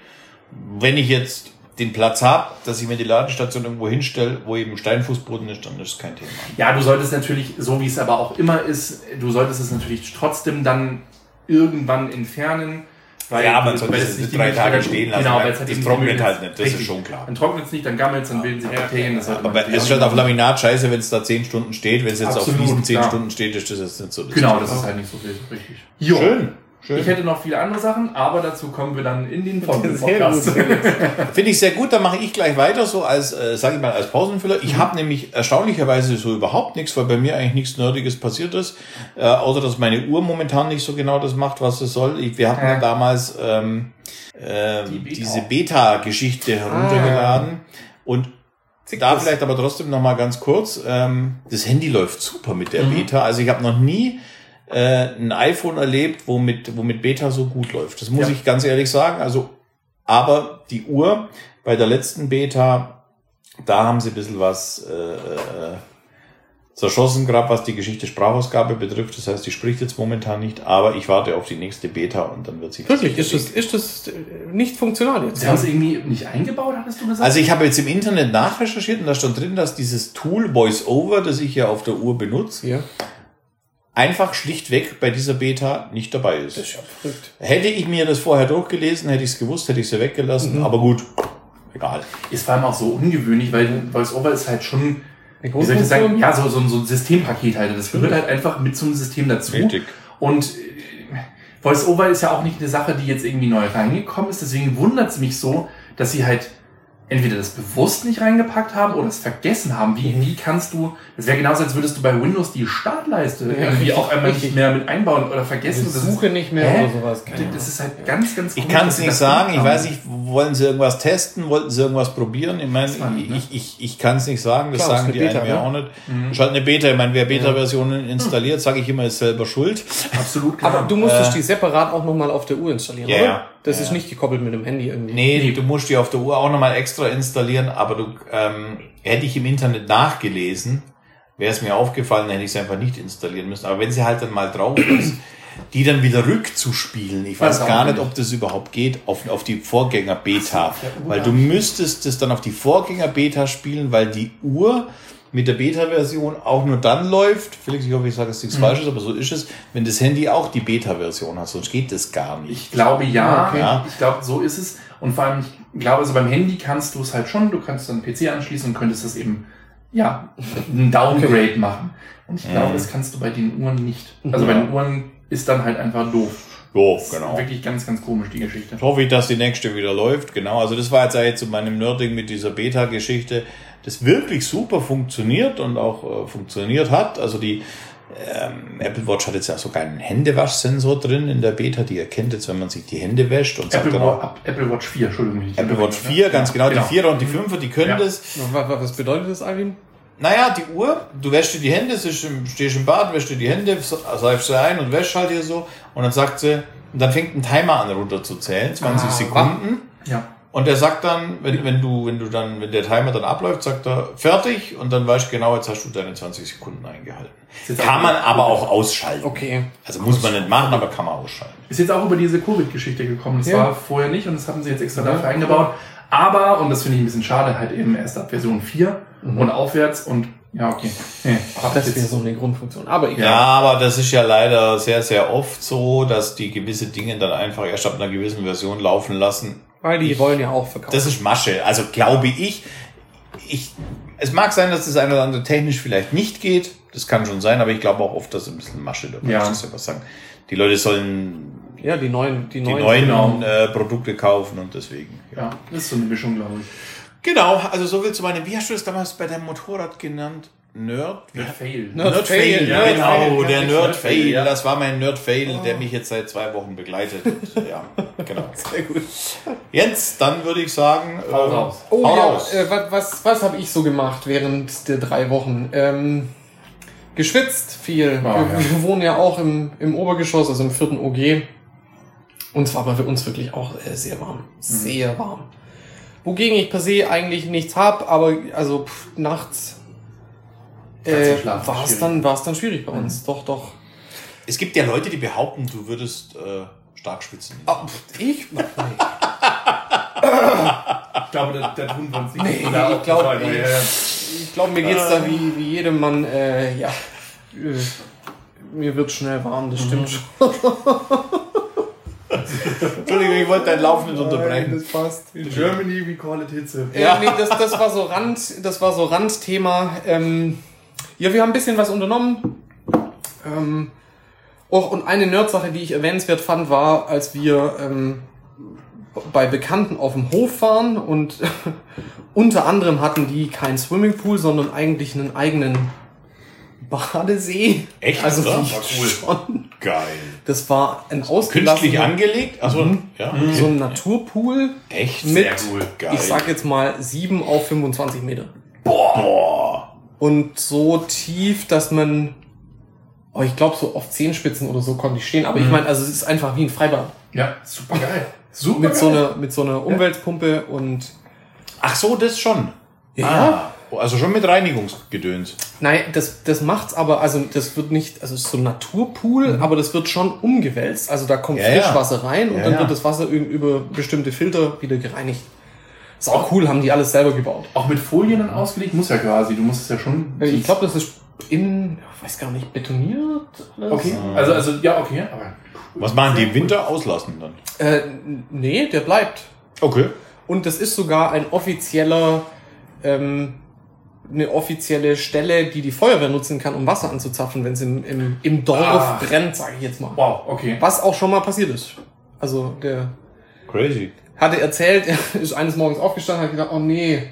wenn ich jetzt den Platz habe, dass ich mir die Ladestation irgendwo hinstelle, wo eben Steinfußboden ist, dann ist es kein Thema. Ja, du solltest natürlich, so wie es aber auch immer ist, du solltest es natürlich trotzdem dann irgendwann entfernen. Weil, Ja, man sollte weil es nicht drei Tage stehen lassen, Genau, weil es halt das trocknet halt nicht, das ist Richtig. schon klar. Dann trocknet es nicht, dann gammelt es, dann bilden sich Bakterien. Das sollte man Aber es ist halt auch auf Laminat scheiße, wenn es da zehn Stunden steht. Wenn es jetzt Absolut, auf diesen zehn. Stunden steht, ist das jetzt nicht so. das Genau, das ist halt nicht so viel, richtig. Schön. Schön. Ich hätte noch viele andere Sachen, aber dazu kommen wir dann in den folgenden Podcast. Finde ich sehr gut, dann mache ich gleich weiter, so als, äh, sage ich mal, als Pausenfüller. Ich habe nämlich erstaunlicherweise so überhaupt nichts, weil bei mir eigentlich nichts Nerdiges passiert ist, äh, außer dass meine Uhr momentan nicht so genau das macht, was es soll. Ich, wir hatten ja damals ähm, ähm, Die Beta. diese Beta-Geschichte heruntergeladen und da vielleicht aber trotzdem noch mal ganz kurz. Ähm, das Handy läuft super mit der Beta. Also ich habe noch nie äh, ein iPhone erlebt, wo mit, wo mit Beta so gut läuft. Das muss Ja. ich ganz ehrlich sagen. Also, aber die Uhr bei der letzten Beta, da haben sie ein bisschen was äh, äh, zerschossen, gerade was die Geschichte Sprachausgabe betrifft. Das heißt, die spricht jetzt momentan nicht, aber ich warte auf die nächste Beta und dann wird sie Wirklich, ist das, ist das äh, nicht funktional jetzt? Sie haben es irgendwie nicht eingebaut, hattest du gesagt? Also ich habe jetzt im Internet nachrecherchiert und da stand drin, dass dieses Tool VoiceOver, das ich ja auf der Uhr benutze, Ja. Einfach schlichtweg bei dieser Beta nicht dabei ist. Das ist ja verrückt. Hätte ich mir das vorher durchgelesen, hätte ich es gewusst, hätte ich es ja weggelassen, aber gut, egal. ist vor allem auch so ungewöhnlich, weil VoiceOver ist halt schon, wie soll ich das sagen, ja, so, so, so ein Systempaket halt. Das gehört halt einfach mit zum System dazu. Richtig. Und äh, VoiceOver ist ja auch nicht eine Sache, die jetzt irgendwie neu reingekommen ist. Deswegen wundert es mich so, dass sie halt entweder das bewusst nicht reingepackt haben oder es vergessen haben. Wie, wie kannst du, das wäre genauso, als würdest du bei Windows die Startleiste Ja, irgendwie richtig, auch einmal nicht mehr mit einbauen oder vergessen. Die Das ist- Suche nicht mehr Hä? oder sowas. Keine. Das ist halt ganz, ganz Ich kann es nicht sagen, ich weiß nicht, wollen sie irgendwas testen, wollten sie irgendwas probieren? Ich meine, ne? ich, ich, ich kann es nicht sagen, das Klar, sagen die eine einem Beta, ja ne? auch nicht. Das ist halt eine Beta, ich meine, wer Beta-Versionen installiert, sage ich immer, ist selber schuld. Absolut klar. Aber du musstest die separat auch nochmal auf der Uhr installieren, Ja, oder? Das Ja, ist nicht gekoppelt mit dem Handy irgendwie. Nee, du musst die auf der Uhr auch nochmal extra installieren, aber du ähm, hätte ich im Internet nachgelesen, wäre es mir aufgefallen, hätte ich sie einfach nicht installieren müssen. Aber wenn sie halt dann mal drauf ist, die dann wieder rückzuspielen, ich weiß gar nicht, ob das überhaupt geht, auf, auf die Vorgänger-Beta. So, weil du müsstest das dann auf die Vorgänger-Beta spielen, weil die Uhr mit der Beta-Version auch nur dann läuft, Felix, ich hoffe, ich sage jetzt Mhm. nichts Falsches, aber so ist es, wenn das Handy auch die Beta-Version hat, sonst geht das gar nicht. Ich glaube ja, Okay. Ja. ich glaube so ist es. Und vor allem, ich glaube, also beim Handy kannst du es halt schon, du kannst dann PC anschließen und könntest das eben, ja, ein Downgrade machen. Und ich glaube, Mhm. das kannst du bei den Uhren nicht. Also bei den Uhren ist dann halt einfach doof. Jo, Das ist genau. Wirklich ganz, ganz komisch, die Geschichte. Jetzt hoffe ich, dass die nächste wieder läuft. Genau, also das war jetzt eigentlich zu meinem Nerding mit dieser Beta-Geschichte, das wirklich super funktioniert und auch äh, funktioniert hat. Also die ähm, Apple Watch hat jetzt ja sogar einen Händewaschsensor drin in der Beta, die erkennt jetzt, wenn man sich die Hände wäscht und sagt Apple, dann Wa- auch, ab- Apple Watch 4, Entschuldigung. Apple Watch unterbrechen, 4, ne? ganz genau, Genau. die 4er und die 5er, die können Ja. das. Was, was bedeutet das, Alvin? Naja, die Uhr, du wäschst dir die Hände, stehst im, Bad, wäschst dir die Hände, seifst sie ein und wäschst halt hier so. Und dann sagt sie, und dann fängt ein Timer an runter zu zählen, 20 Ah, Sekunden. Ja. Und der sagt dann, wenn, wenn du, wenn du dann, wenn der Timer dann abläuft, sagt er fertig und dann weißt du genau, jetzt hast du deine 20 Sekunden eingehalten. Kann man aber auch ausschalten. Okay. Also muss man nicht machen, aber kann man ausschalten. Ist jetzt auch über diese Covid-Geschichte gekommen. Das Ja. war vorher nicht und das haben sie jetzt extra dafür eingebaut. Aber, und das finde ich ein bisschen schade, halt eben erst ab Version 4 und aufwärts und ja, okay. Nee, hab Das jetzt- wäre so eine Grundfunktion. Aber egal. Ja, aber das ist ja leider sehr, sehr oft so, dass die gewisse Dinge dann einfach erst ab einer gewissen Version laufen lassen. Weil die wollen ja auch verkaufen. Das ist Masche. Also glaube ich, ich, es mag sein, dass das eine oder andere technisch vielleicht nicht geht. Das kann schon sein, aber ich glaube auch oft, dass ein bisschen Masche dabei Ja. ist. Das ist ja was sagen. Die Leute sollen ja, die neuen, die die neuen. neuen genau. äh, Produkte kaufen und deswegen. Ja. Ja, das ist so eine Mischung, glaube ich. Genau, also so viel zu meinem, wie hast du das damals bei deinem Motorrad genannt? Nerd? Wird fail. Nerd Fail, ja, Nerd genau, Fail, der ja, Nerd Fail. ja. Das war mein Nerd Fail, der mich jetzt seit zwei Wochen begleitet. Und, ja, genau. Sehr gut. Jetzt, dann würde ich sagen, Hau ähm, raus. Oh Hau ja, raus. äh, was, was, was habe ich so gemacht während der drei Wochen? Ähm, geschwitzt viel. Oh, wir, ja. wir wohnen ja auch im, im Obergeschoss, also im vierten OG. Und es war aber für uns wirklich auch äh, sehr warm. Sehr warm. Wogegen ich per se eigentlich nichts hab, aber also pff, nachts äh, war es dann, war's dann schwierig bei uns. Doch, doch. es gibt ja Leute, die behaupten, du würdest äh, stark schwitzen. Ah, pff, ich? Nein. Ich glaube, da, da tun wir uns nicht Nee, da ich glaub, aufgefallen, nee. ja. Ich glaube, mir geht's da wie, wie jedem Mann, äh, ja. Äh, mir wird schnell warm, das stimmt schon. Entschuldigung, ich wollte dein Lauf nicht unterbrechen. das passt. In Germany, we call it Hitze. Ja, nee, das, das war so Rand, das war so Randthema. Ähm, ja, wir haben ein bisschen was unternommen. Ähm, auch, und eine Nerd-Sache, die ich erwähnenswert fand, war, als wir ähm, bei Bekannten auf dem Hof waren und unter anderem hatten die keinen Swimmingpool, sondern eigentlich einen eigenen Badesee. Echt? Also wie War cool. schon. Geil. Das war ein Künstlich ausgelassener, angelegt? Achso, ja. so ein Naturpool Echt? mit, Sehr cool. Geil. ich sag jetzt mal, 7 auf 25 Meter. Boah. Und so tief, dass man, oh, ich glaube, so auf Zehenspitzen oder so konnte ich stehen. Aber ich meine, also es ist einfach wie ein Freibad. Ja, super geil. Super Mit geil. so einer, mit so einer Umweltpumpe und, Ach so, das schon. ja, Ah, also schon mit Reinigungsgedöns. Nein, das, das macht's aber, also das wird nicht, also es ist so ein Naturpool, aber das wird schon umgewälzt. Also da kommt Mhm. Ja, ja. Frischwasser rein und Ja, dann ja. wird das Wasser üb- über bestimmte Filter wieder gereinigt. Ist auch cool, haben die alles selber gebaut. Auch mit Folien dann ausgelegt, muss ja quasi. Du musst es ja schon. Äh, Ich glaube, das ist in, ich weiß gar nicht, betoniert. alles? Okay, also, also, ja, okay. Aber Was machen die im Winter? Auslassen dann. Äh, nee, der bleibt. Okay. Und das ist sogar ein offizieller, ähm, eine offizielle Stelle, die die Feuerwehr nutzen kann, um Wasser anzuzapfen, wenn es im, im, im Dorf Ah. brennt, sage ich jetzt mal. Wow, okay. Was auch schon mal passiert ist. Also der Crazy. hatte erzählt, er ist eines Morgens aufgestanden und hat gedacht, oh nee,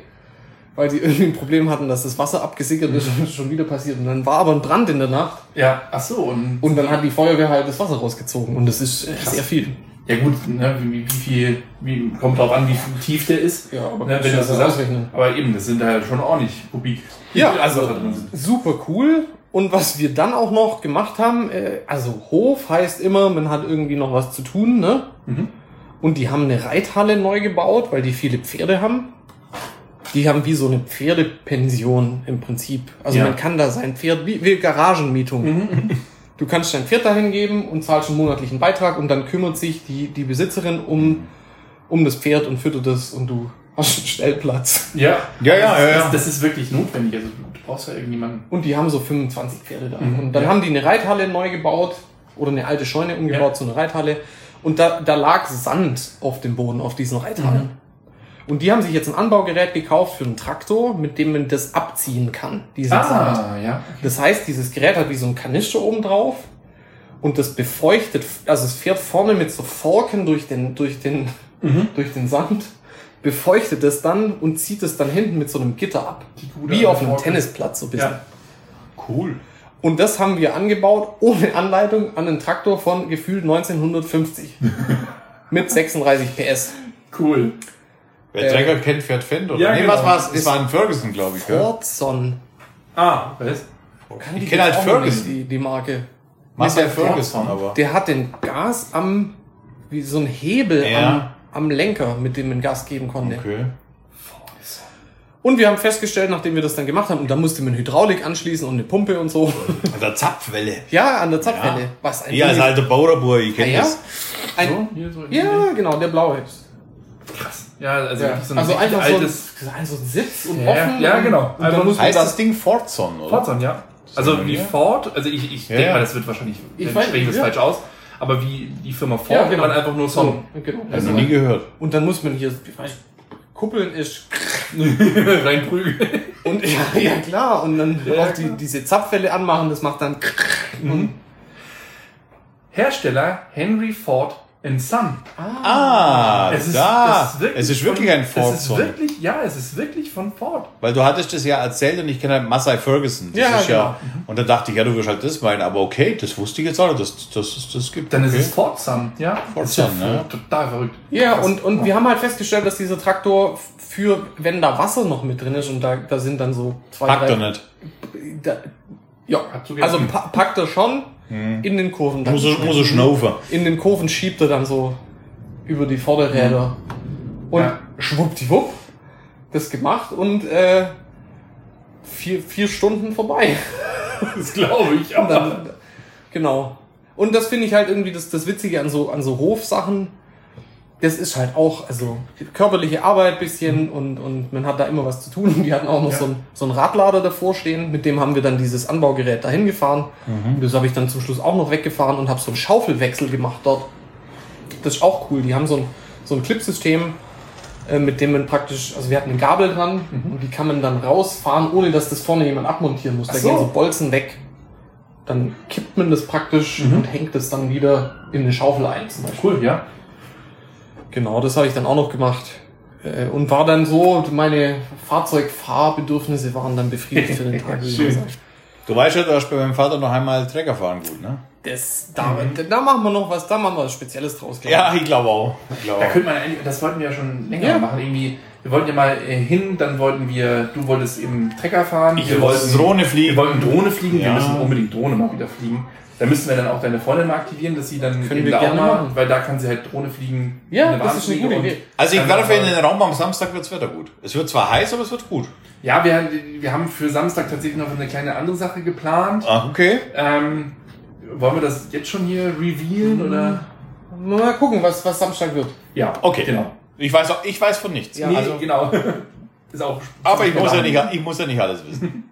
weil sie irgendwie ein Problem hatten, dass das Wasser abgesickert ist und das ist schon wieder passiert. Und dann war aber ein Brand in der Nacht Ja, ach so. Und, und dann hat die Feuerwehr halt das Wasser rausgezogen und das ist äh, sehr viel. Ja gut, ne, wie, wie viel, wie, kommt drauf an, wie viel tief der ist. Ja, aber ne, wenn du das so ausrechnen. Aber eben, das sind da schon ordentlich Kubik. Ja, also Wasser drin sind. super cool. Und was wir dann auch noch gemacht haben, äh, also Hof heißt immer, man hat irgendwie noch was zu tun, ne? Mhm. Und die haben eine Reithalle neu gebaut, weil die viele Pferde haben. Die haben wie so eine Pferdepension im Prinzip. Also Ja. man kann da sein Pferd, wie, wie Garagenmietung. Du kannst dein Pferd dahin geben und zahlst einen monatlichen Beitrag und dann kümmert sich die, die Besitzerin um, um das Pferd und füttert es und du hast einen Stellplatz. Ja, Ja, ja, das, ja, ja. Das, das ist wirklich notwendig. Also du brauchst ja irgendjemanden. Und die haben so 25 Pferde da. Mhm, und dann ja. haben die eine Reithalle neu gebaut oder eine alte Scheune umgebaut Ja. zu einer Reithalle. Und da, da lag Sand auf dem Boden, auf diesen Reithallen. Mhm. Und die haben sich jetzt ein Anbaugerät gekauft für einen Traktor, mit dem man das abziehen kann, diesen Sand. Ah, ja. Das heißt, dieses Gerät hat wie so ein Kanister oben drauf und das befeuchtet, also es fährt vorne mit so Forken durch den, durch den, Mhm. durch den Sand, befeuchtet es dann und zieht es dann hinten mit so einem Gitter ab. Wie auf einem Forke. Tennisplatz so ein bisschen. Ja. Cool. Und das haben wir angebaut ohne Anleitung an einen Traktor von gefühlt 1950. Mit 36 PS. Cool. Wer Äh, Trecker kennt, fährt Fendt, oder? Ja, nee, genau. was war's? Es war ein Ferguson, glaube ich, gell? Fordson. Ah, was? Kann Ich kenne halt Ferguson. Die, die Marke. Marcel der Ferguson, aber. Der hat den Gas am, wie so ein Hebel Ja. am, am Lenker, mit dem man Gas geben konnte. Okay. Und wir haben festgestellt, nachdem wir das dann gemacht haben, und da musste man Hydraulik anschließen und eine Pumpe und so. An der Zapfwelle. ja, an der Zapfwelle. Was ein Ich als alter Bauerbur, ich kenne Ah, ja? das. Ein, So, hier so. ja, genau, der blaue. Krass. Ja, also, Ja. so ein Also richtig einfach so ein, altes. so ein Sitz und Ja, offen. ja, genau. Und dann Einfach muss man Heißt das, das Ding Fordson, oder? Fordson, ja. Also Ja. wie Ford, also ich, ich Ja, denke ja. mal, das wird wahrscheinlich, Ich spreche das ja. falsch aus, aber wie die Firma Ford, Ja, genau. dann einfach nur Son. so, genau. Noch nie gehört. Und dann muss man hier, ich weiß, Kuppeln ist reinprügeln. und ja, ja klar und dann Ja, auch die, diese Zapfwelle anmachen, das macht dann und Hersteller Henry Ford Son. Ah, Es ist, da. das es ist wirklich ein Es ist wirklich, ja, es ist wirklich von Ford. Weil du hattest das ja erzählt und ich kenne halt Massey Ferguson. Das Ja, ist ja, genau. Und dann dachte ich, ja, du wirst halt das meinen, aber okay, das wusste ich jetzt auch dass das, das, das gibt. Dann okay. ist es Ford Son, ja. Ford ist ja Son, ne? Total verrückt. ja Krass. und und wir haben halt festgestellt, dass dieser Traktor für wenn da Wasser noch mit drin ist und da da sind dann so zwei Packt drei, er nicht. Da, ja, also pa packt er schon in den Kurven. dann- Muss er, muss er schnaufen. in den Kurven schiebt er dann so über die Vorderräder. Und Ja. schwuppdiwupp, das gemacht und äh, vier, vier Stunden vorbei. Das glaube ich, Und aber. dann, genau. Und das finde ich halt irgendwie das, das Witzige an so, an so Hofsachen. Das ist halt auch, also körperliche Arbeit bisschen und, und man hat da immer was zu tun. Die hatten auch noch Ja. so, ein, so einen Radlader davor stehen, mit dem haben wir dann dieses Anbaugerät dahin gefahren. Und das habe ich dann zum Schluss auch noch weggefahren und habe so einen Schaufelwechsel gemacht dort. Das ist auch cool. Die haben so ein, so ein Clipsystem, äh, mit dem man praktisch, also wir hatten eine Gabel dran und die kann man dann rausfahren, ohne dass das vorne jemand abmontieren muss. Da Ach so. gehen so Bolzen weg. Dann kippt man das praktisch und hängt es dann wieder in eine Schaufel ein zum Beispiel. Cool, ja. Genau, das habe ich dann auch noch gemacht. Äh, Und war dann so, meine Fahrzeugfahrbedürfnisse waren dann befriedigt für den Tag. Du weißt ja, du hast bei meinem Vater noch einmal Trecker fahren gut, ne? Das, da, da machen wir noch was, da machen wir was Spezielles draus. glaub ich. Ja, ich glaube auch. Ich glaube Da auch. könnte man eigentlich, das wollten wir ja schon länger Ja. machen. Irgendwie, wir wollten ja mal äh, hin, dann wollten wir, du wolltest eben Trecker fahren. Ich wir wollte Drohne fliegen. Wir wollten Drohne fliegen, wir Ja. müssen unbedingt Drohne mal wieder fliegen. Da müssen wir dann auch deine Freundin mal aktivieren, dass sie dann Können eben wir da auch gerne mal, machen. weil da kann sie halt Drohne fliegen. Ja, das ist eine gute Idee. Also ich kann werfe in den Raum, am Samstag wird's Wetter gut. Es wird zwar heiß, aber es wird gut. Ja, wir, wir haben für Samstag tatsächlich noch eine kleine andere Sache geplant. Ah, okay. Ähm, wollen wir das jetzt schon hier revealen oder? Mal gucken, was, was Samstag wird. Ja, Okay. genau. Ich weiß auch, ich weiß von nichts. Ja, Nee, also, genau. Ist auch. aber ich muss, ja nicht, ich muss ja nicht alles wissen.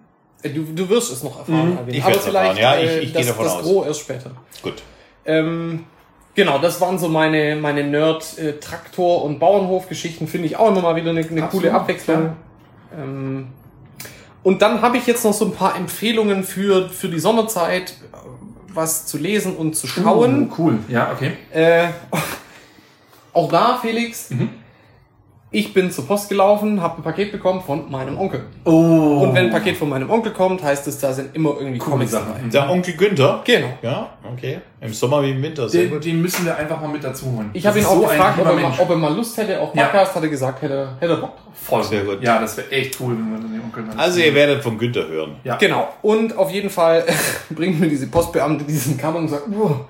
Äh, Du, du wirst es noch erfahren, Mhm. Ich aber vielleicht erfahren, ja, ich- äh, ich geh das, davon das aus. Gros erst später. Gut. Ähm, genau, das waren so meine, meine Nerd-Traktor- und Bauernhof-Geschichten. Finde ich auch immer mal wieder eine, eine coole Abwechslung. Ähm, und dann habe ich jetzt noch so ein paar Empfehlungen für, für die Sommerzeit, was zu lesen und zu schauen. Uh, cool. Ja, okay. Äh, auch da, Felix, Mhm. Ich bin zur Post gelaufen, habe ein Paket bekommen von meinem Onkel. Oh. Und wenn ein Paket von meinem Onkel kommt, heißt es, da sind immer irgendwie Coole Comics Sache. dabei. Der Onkel Günther. Genau. Ja, okay. Im Sommer wie im Winter. Sehr Den, gut. den müssen wir einfach mal mit dazu holen. Ich habe ihn auch so gefragt, ob er, mal, ob er mal Lust hätte auf Ja. Podcast, hat er gesagt, hätte, hätte er Bock drauf. Voll. Sehr gut. Ja, das wäre echt cool, wenn wir den Onkel mal Also ihr werdet von Günther hören. Ja. Genau. Und auf jeden Fall bringt mir diese Postbeamte diesen Karton und sagt, "Uah."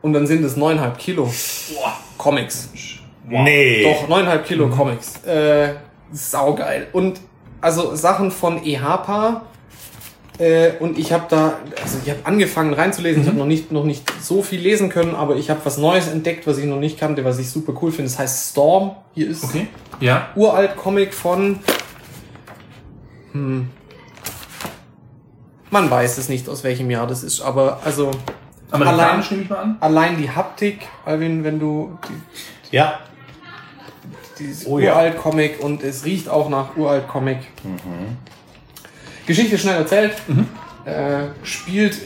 und dann sind es neuneinhalb Kilo Boah. Comics. Nee. Doch, neuneinhalb Kilo Comics. Äh, saugeil. Und also Sachen von EHPA. Äh, und ich habe da, also ich habe angefangen reinzulesen. Ich habe noch nicht, noch nicht so viel lesen können, aber ich habe was Neues entdeckt, was ich noch nicht kannte, was ich super cool finde. Das heißt Storm. Hier ist Okay. Ja. uralt Comic von. Hm. Man weiß es nicht, aus welchem Jahr das ist, aber also Amerikanisch nehme ich mal an. allein die Haptik, Alvin, wenn du die, Ja. Dieses Oh ja. uralt Comic und es riecht auch nach uralt Comic. Geschichte schnell erzählt, äh, spielt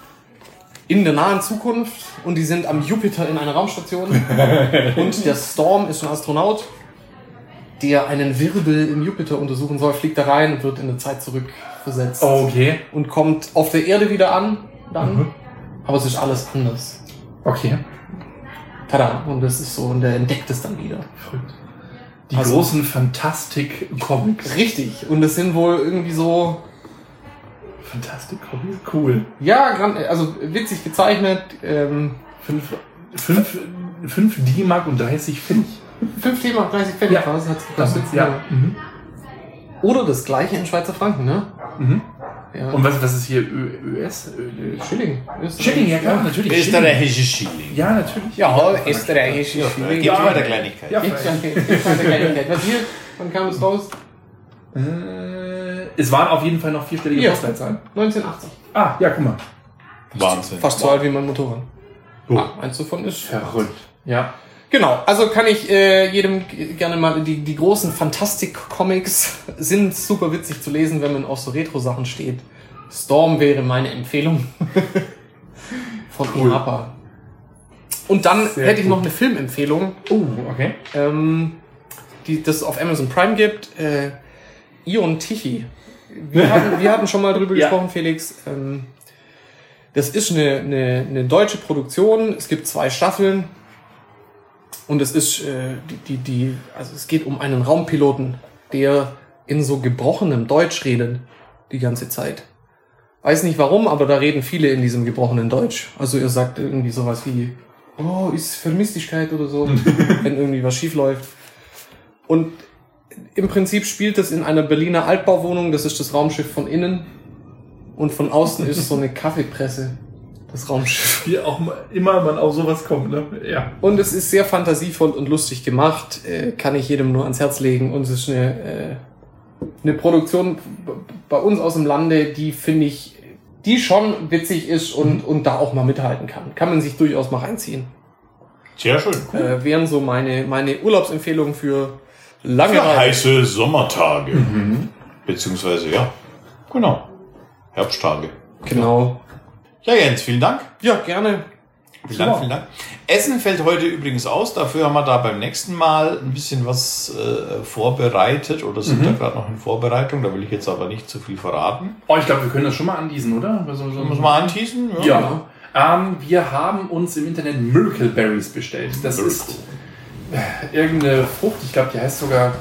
in der nahen Zukunft und die sind am Jupiter in einer Raumstation und der Storm ist ein Astronaut der einen Wirbel im Jupiter untersuchen soll, fliegt da rein und wird in eine Zeit zurückversetzt. Okay. Und kommt auf der Erde wieder an, dann. Mhm. Aber es ist alles anders. Okay. Tada. Und das ist so, und der entdeckt es dann wieder. Verrückt. Die Also- großen Fantastik-Comics. Richtig. Und es sind wohl irgendwie so, Fantastik-Comics, cool. ja, also witzig gezeichnet, ähm, Fünf, fünf, fünf D-Mark und 30 Pfennig. 5 Thema 30 Pfennig Ja. was hat's Das gekostet. ja. Mhm. Oder das gleiche in Schweizer Franken, ne? Mhm. Ja. Und was, was ist hier Ö, ÖS? Ö, Schilling. Schilling, ja klar, natürlich. Österreichische Schilling. Ja, natürlich. Ja, österreichische Ja, Schilling. Gibt's weiter Kleinigkeit. Ja, Ich okay. Was hier? Wann kam es raus? Äh, es waren auf jeden Fall noch vierstellige Hier. Postleitzahlen. 1980. Ah, ja, guck mal. Wahnsinn. Fast so alt wie mein Motorrad. Oh. Ah, eins davon ist. Verrückt. Ja. Genau, also kann ich äh, jedem gerne mal, die, die großen Fantastik-Comics sind super witzig zu lesen, wenn man auf so Retro-Sachen steht. Storm wäre meine Empfehlung. Von Cool. Inapa. Und dann Sehr hätte ich gut. noch eine Filmempfehlung, Oh, okay. ähm, die das auf Amazon Prime gibt. Äh, Ion Tichy. Wir hatten, wir hatten schon mal drüber Ja. gesprochen, Felix. Ähm, das ist eine, eine, eine deutsche Produktion. Es gibt zwei Staffeln. Und es ist äh, die, die, die, also es geht um einen Raumpiloten, der in so gebrochenem Deutsch redet die ganze Zeit. Weiß nicht warum, aber da reden viele in diesem gebrochenen Deutsch. Also ihr sagt irgendwie sowas wie, oh, ist Vermistigkeit oder so, wenn irgendwie was schief läuft. Und im Prinzip spielt es in einer Berliner Altbauwohnung, das ist das Raumschiff von innen. Und von außen ist so eine Kaffeepresse, das Raumschiff. Wie auch immer man auf sowas kommt, ne? Ja. Und es ist sehr fantasievoll und lustig gemacht, äh, kann ich jedem nur ans Herz legen. Und es ist eine, äh, eine Produktion bei uns aus dem Lande, die finde ich, die schon witzig ist und, und da auch mal mithalten kann. Kann man sich durchaus mal reinziehen. Sehr schön. Äh, wären so meine, meine Urlaubsempfehlungen für lange Für Reise. heiße Sommertage. Beziehungsweise, ja. Genau. Herbsttage. Genau. Ja, Jens, vielen Dank. Ja, gerne. Vielen Dank, vielen Dank. Essen fällt heute übrigens aus. Dafür haben wir da beim nächsten Mal ein bisschen was äh, vorbereitet oder sind da gerade noch in Vorbereitung. Da will ich jetzt aber nicht zu viel verraten. Oh, ich glaube, wir können das schon mal andiesen, oder? So, so, Muss man anteasen? Ja. Ähm, wir haben uns im Internet Miracle Berries bestellt. Das Miracle. ist äh, irgendeine Frucht, ich glaube, die heißt sogar,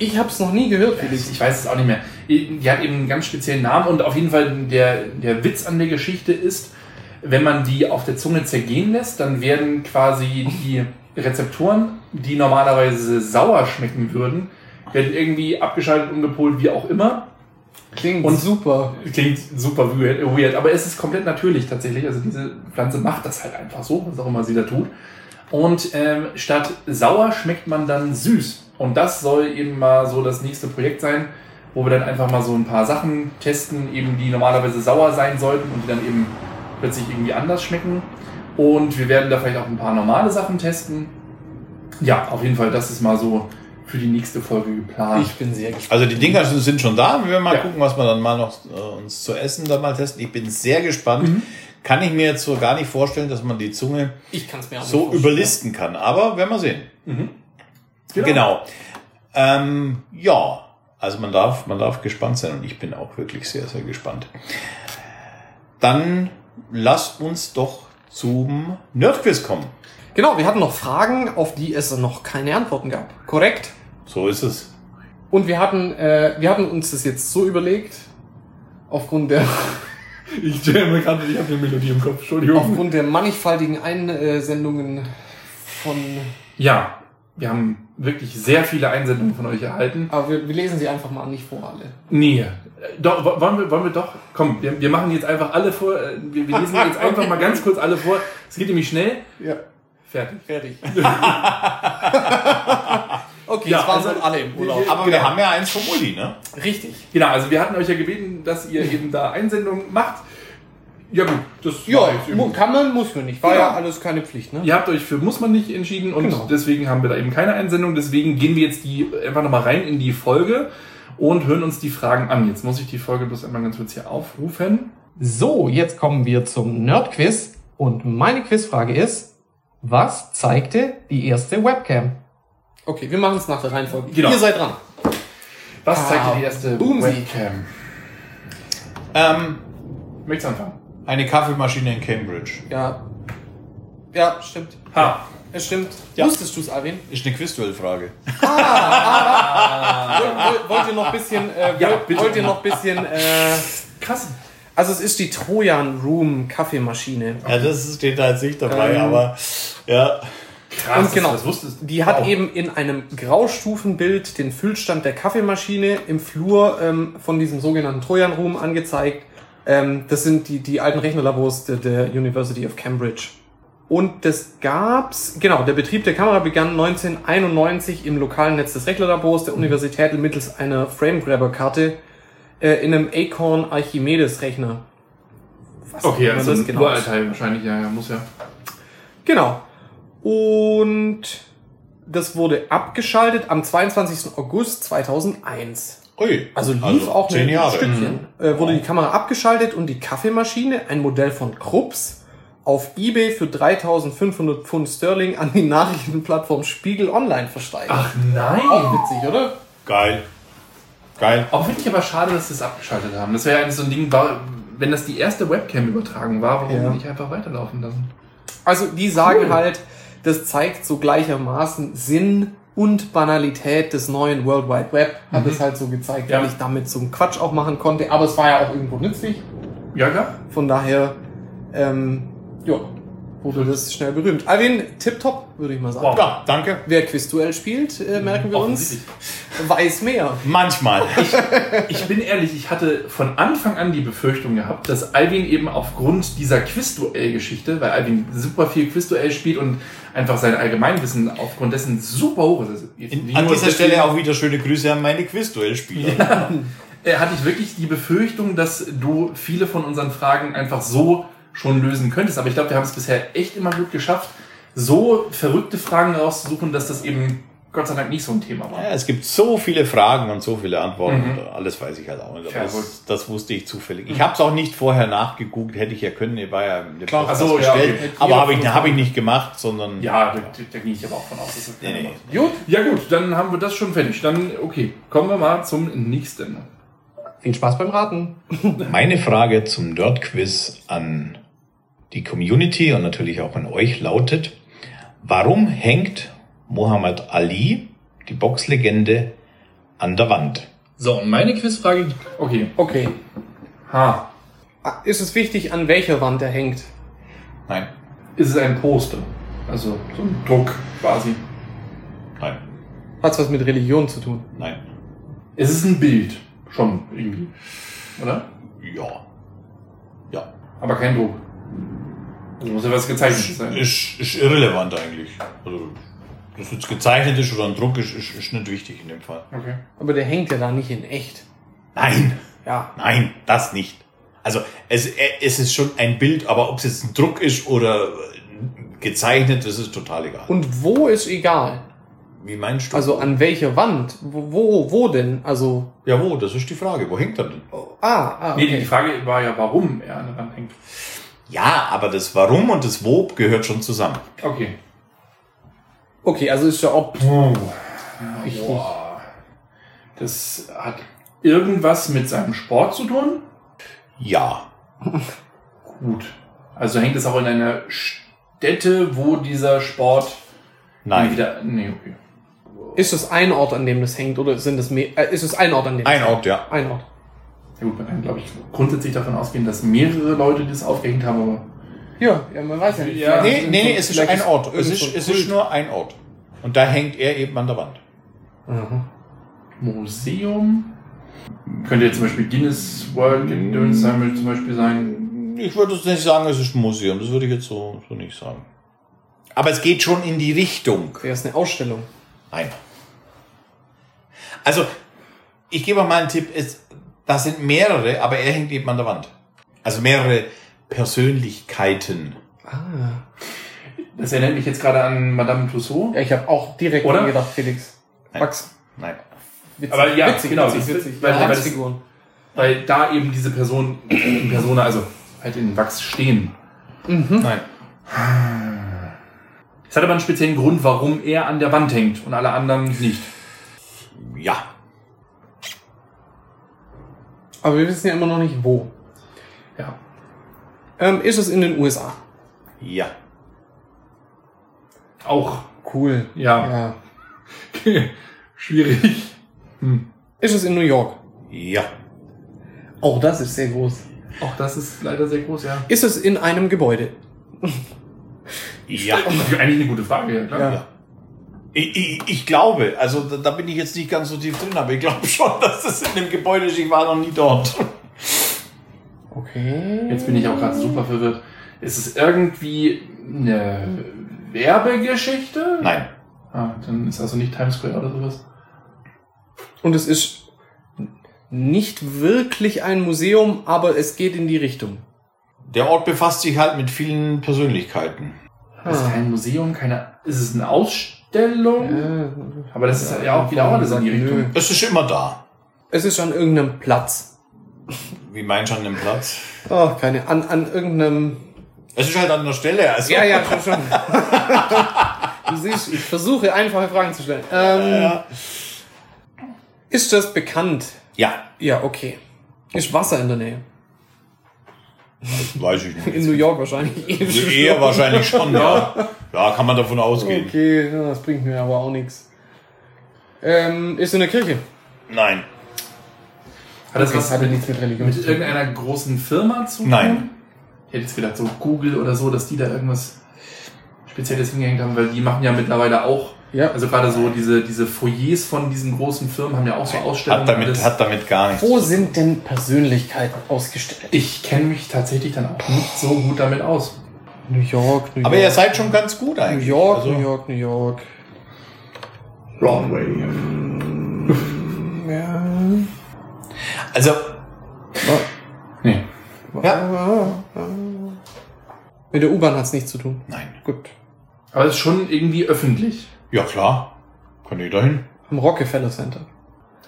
Ich habe es noch nie gehört, Felix. ich weiß es auch nicht mehr. Die hat eben einen ganz speziellen Namen und auf jeden Fall der, der Witz an der Geschichte ist, wenn man die auf der Zunge zergehen lässt, dann werden quasi die Rezeptoren, die normalerweise sauer schmecken würden, werden irgendwie abgeschaltet, umgepolt, wie auch immer. Klingt Und- super. Klingt super weird, weird, aber es ist komplett natürlich tatsächlich. Also diese Pflanze macht das halt einfach so, was auch immer sie da tut. Und ähm, statt sauer schmeckt man dann süß. Und das soll eben mal so das nächste Projekt sein, wo wir dann einfach mal so ein paar Sachen testen, eben die normalerweise sauer sein sollten und die dann eben plötzlich irgendwie anders schmecken. Und wir werden da vielleicht auch ein paar normale Sachen testen. Ja, auf jeden Fall, das ist mal so für die nächste Folge geplant. Ich bin sehr gespannt. Also die Dinger sind schon da. Wir werden mal Ja. gucken, was wir dann mal noch äh, uns zu essen dann mal testen. Ich bin sehr gespannt. Mhm. Kann ich mir jetzt so gar nicht vorstellen, dass man die Zunge so vorstellen. überlisten kann. Aber werden wir sehen. Genau. Genau. Ähm, ja, also man darf, man darf gespannt sein und ich bin auch wirklich sehr, sehr gespannt. Dann lasst uns doch zum Nerdquiz kommen. Genau, wir hatten noch Fragen, auf die es noch keine Antworten gab. Korrekt. So ist es. Und wir hatten, äh, wir hatten uns das jetzt so überlegt, aufgrund der, Ich stelle mir gerade, ich habe eine Melodie im Kopf, Entschuldigung. aufgrund der mannigfaltigen Einsendungen von, Ja, wir haben wirklich sehr viele Einsendungen von euch erhalten. aber wir, wir lesen sie einfach mal nicht vor alle. Nee. Doch, wo- wollen wir, wollen wir doch, komm, wir, wir machen jetzt einfach alle vor, äh, wir, wir lesen jetzt einfach mal ganz kurz alle vor. Es geht nämlich schnell. Ja. Fertig. Fertig. okay, Ja, das waren also- so alle im Urlaub. Aber wir haben ja eins vom Uli, ne? Richtig. Genau, also wir hatten euch ja gebeten, dass ihr eben da Einsendungen macht. Ja gut, das Ja, kann man, muss man nicht. War Genau. ja alles keine Pflicht, ne? Ihr habt euch für muss man nicht entschieden und Genau. deswegen haben wir da eben keine Einsendung. Deswegen gehen wir jetzt die einfach nochmal rein in die Folge und hören uns die Fragen an. Jetzt muss ich die Folge bloß einmal ganz kurz hier aufrufen. So, jetzt kommen wir zum Nerdquiz und meine Quizfrage ist, was zeigte die erste Webcam? Okay, wir machen es nach der Reihenfolge. Genau. Ihr seid dran. Was Ah, dir die erste Boomsy. Webcam? Ähm, Möchtest du anfangen? Eine Kaffeemaschine in Cambridge. Ja. Ja, stimmt. Ha. Es stimmt. Ja. Wusstest du es, Alvin? Ist eine Quizduell-Frage. Woll- woll- Wollt ihr noch ein bisschen, äh, Ja, wollt, bitte. wollt ihr noch ein bisschen, äh, Krass. also es ist die Trojan Room Kaffeemaschine. Ja, das steht da jetzt nicht dabei, Ähm, aber ja. Krass, Und genau, das wusstest die hat Wow. eben in einem Graustufenbild den Füllstand der Kaffeemaschine im Flur ähm, von diesem sogenannten Trojan Room angezeigt. Ähm, das sind die, die alten Rechnerlabors der, der University of Cambridge. Und das gab's, genau, der Betrieb der Kamera begann 1991 im lokalen Netz des Rechnerlabors der Universität mittels einer Framegrabber-Karte äh, in einem Acorn Archimedes Rechner. Was auch Okay, also das ein genau ist. Uralteil wahrscheinlich, ja, ja, muss ja. Genau. Und das wurde abgeschaltet am 22. August 2001. Ui, Also lief auch zehn ein Jahre. Stückchen. Äh, wurde die Kamera abgeschaltet und die Kaffeemaschine, ein Modell von Krupps, auf Ebay für 3500 Pfund Sterling an die Nachrichtenplattform Spiegel Online versteigert. Ach nein. Auch witzig, oder? Geil. Geil. Auch finde ich aber schade, dass sie es abgeschaltet haben. Das wäre ja eigentlich so ein Ding, wenn das die erste Webcam-Übertragung war, warum Ja. nicht einfach weiterlaufen lassen? Also die sagen halt, das zeigt so gleichermaßen Sinn und Banalität des neuen World Wide Web. Hat es halt so gezeigt, Ja. weil ich damit so einen Quatsch auch machen konnte. Aber es war ja auch irgendwo nützlich. Ja, klar. Von daher, ähm, ja, wurde das schnell berühmt. Alvin, tipptopp, würde ich mal sagen. Wow. Ja, danke. Wer Quizduell spielt, äh, merken wir uns, weiß mehr. Manchmal. Ich bin ehrlich, ich hatte von Anfang an die Befürchtung gehabt, dass Alvin eben aufgrund dieser Quizduell-Geschichte, weil Alvin super viel Quizduell spielt und einfach sein Allgemeinwissen aufgrund dessen super hoch ist. Also In, an dieser Stelle auch wieder schöne Grüße an meine Quizduell-Spieler. äh, hatte ich wirklich die Befürchtung, dass du viele von unseren Fragen einfach so schon lösen könntest. Aber ich glaube, wir haben es bisher echt immer gut geschafft, so verrückte Fragen rauszusuchen, dass das eben Gott sei Dank nicht so ein Thema war. Ja, es gibt so viele Fragen und so viele Antworten. Mhm. Und alles weiß ich halt auch nicht. Das, das wusste ich zufällig. Ich habe es auch nicht vorher nachgegoogelt, hätte ich ja können. Ich war ja im Klar. Ja, gestellt. okay. Aber habe ich, hab ich nicht gemacht, sondern Ja, da, da gehe ich aber auch von aus, dass das Nee, nee. Gut, Ja gut, dann haben wir das schon fertig. Dann, okay, kommen wir mal zum nächsten. viel Spaß beim Raten. Meine Frage zum Nerd-Quiz an die Community und natürlich auch an euch lautet, warum hängt Muhammad Ali, die Boxlegende, an der Wand? So, und meine Quizfrage Okay. Okay. Ha. Ist es wichtig, an welcher Wand er hängt? Nein, Ist es ein Poster? Also so ein Druck quasi. nein, Hat's was mit Religion zu tun? nein. Es ist ein Bild. Schon irgendwie. Oder? Ja. Ja. Aber kein Druck. Also muss ja was gezeichnet sein. Ist, ist irrelevant eigentlich. Also, dass jetzt gezeichnet ist oder ein Druck ist, ist, ist nicht wichtig in dem Fall. Okay. Aber der hängt ja da nicht in echt. Nein, Ja. nein, das nicht. Also es, es ist schon ein Bild, aber ob es jetzt ein Druck ist oder gezeichnet, das ist total egal. Und wo ist egal? Wie meinst du? Also an welcher Wand? Wo, wo, wo denn? Also. ja, wo? Das ist die Frage. Wo hängt er denn? Ah, ah, Nee, die okay. Frage war ja, warum er an der Wand hängt. Ja, aber das Warum und das Wo gehört schon zusammen. Okay. Okay, also ist ja auch. Richtig. Boah. Das hat irgendwas mit seinem Sport zu tun? Ja. Gut. Also hängt es auch in einer Stätte, wo dieser Sport Nein. wieder. Nee, okay. Ist es ein Ort, an dem das hängt, oder sind es mehr? Äh, ist es ein Ort, an dem Ein es Ort, ja. hängt? Ein Ort. Ja gut, man kann, glaube ich, grundsätzlich davon ausgehen, dass mehrere Leute das aufgehängt haben, aber. Ja, ja, man weiß ja nicht. Ja. Nee, nee, nee, es ist ein Ort. Es ist, es ist nur ein Ort. Und da hängt er eben an der Wand. Mhm. Museum? Könnte jetzt zum Beispiel Guinness World Gedöns sein, will zum Beispiel sein. Ich würde jetzt nicht sagen, es ist ein Museum. Das würde ich jetzt so, so nicht sagen. Aber es geht schon in die Richtung. Wäre es eine Ausstellung? Nein. Also, ich gebe mal einen Tipp. Es, das sind mehrere, aber er hängt eben an der Wand. Also mehrere Persönlichkeiten. Ah. Das erinnert mich jetzt gerade an Madame Tussauds. Ja, ich habe auch direkt Oder? dran gedacht, Felix. Nein. Max. Nein. Witzig, Aber ja, witzig, genau, witzig, witzig. weil- Ja, weil das-. Weil da eben diese Person in Persona, also halt in Wachs stehen. Nein. Es hat aber einen speziellen Grund, warum er an der Wand hängt und alle anderen nicht. Ja. Aber wir wissen ja immer noch nicht wo. Ja. Ähm, ist es in den USA? Ja. Auch. Cool. Ja. ja. Schwierig. Ist es in New York? Ja. Auch das ist sehr groß. Auch das ist leider sehr groß, ja. Ist es in einem Gebäude? Ja. Eigentlich eine gute Frage, ja klar. Ja. Ich, ich, ich glaube, also da, da bin ich jetzt nicht ganz so tief drin, aber ich glaube schon, dass das in dem Gebäude ist. Ich war noch nie dort. Okay. Jetzt bin ich auch gerade super verwirrt. Ist es irgendwie eine Werbegeschichte? Nein. Ah, dann ist also nicht Times Square oder sowas. Und es ist nicht wirklich ein Museum, aber es geht in die Richtung. Der Ort befasst sich halt mit vielen Persönlichkeiten. Das ist Ah. kein Museum, keine. Ist es eine Ausstellung? Äh, Aber das ist ja auch wieder auch alles in die. Richtung. Es ist immer da. Es ist an irgendeinem Platz. Wie meinst du an dem Platz? Oh, keine, an, an irgendeinem. Es ist halt an der Stelle. Also. Ja, ja, schon, schon. du siehst, ich versuche einfache Fragen zu stellen. Ähm, Ist das bekannt? Ja, Ja, okay. Ist Wasser in der Nähe? Das weiß ich In nicht. New York wahrscheinlich. Eher wahrscheinlich schon, ja. Ja, kann man davon ausgehen. Okay, ja, das bringt mir aber auch nichts. Ähm, ist in der Kirche. Nein. Hat das Okay, was hatte mit, nichts mit Religion mit irgendeiner großen Firma zu tun? Nein. Ich hätte jetzt gedacht, so Google oder so, dass die da irgendwas Spezielles hingehängt haben, weil die machen ja mittlerweile auch, Ja. also gerade so diese, diese Foyers von diesen großen Firmen haben ja auch so Ausstellungen. Hat damit, hat damit gar nichts. Wo sind denn Persönlichkeiten ausgestellt? ich kenne mich tatsächlich dann auch nicht so gut damit aus. New York, New Aber York. ihr seid schon ganz gut New eigentlich. York, Also, New York, New York. Broadway. Ja. also Nee. ja. Mit der U-Bahn hat es nichts zu tun. Nein. Gut. Aber es ist schon irgendwie öffentlich. Ja, klar. Kann ich dahin? Am Rockefeller Center.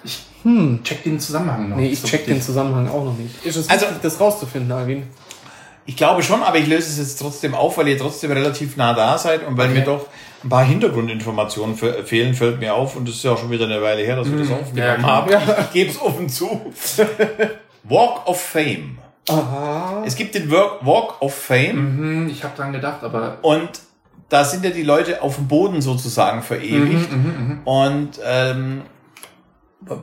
Ich Hm. check den Zusammenhang noch. Nee, ich so check den. Zusammenhang auch noch nicht. Ist es Also- wichtig, das rauszufinden, Alvin? Ich glaube schon, aber ich löse es jetzt trotzdem auf, weil ihr trotzdem relativ nah da seid und weil mir doch ein paar Hintergrundinformationen fe- fehlen, fällt mir auf. Und das ist ja auch schon wieder eine Weile her, dass wir das aufgenommen ja, haben. Ich, ich gebe es offen zu. Walk of Fame. Aha. Es gibt den Walk, Walk of Fame Mhm, ich habe dran gedacht, aber und da sind ja die Leute auf dem Boden sozusagen verewigt. Mhm, Und ähm,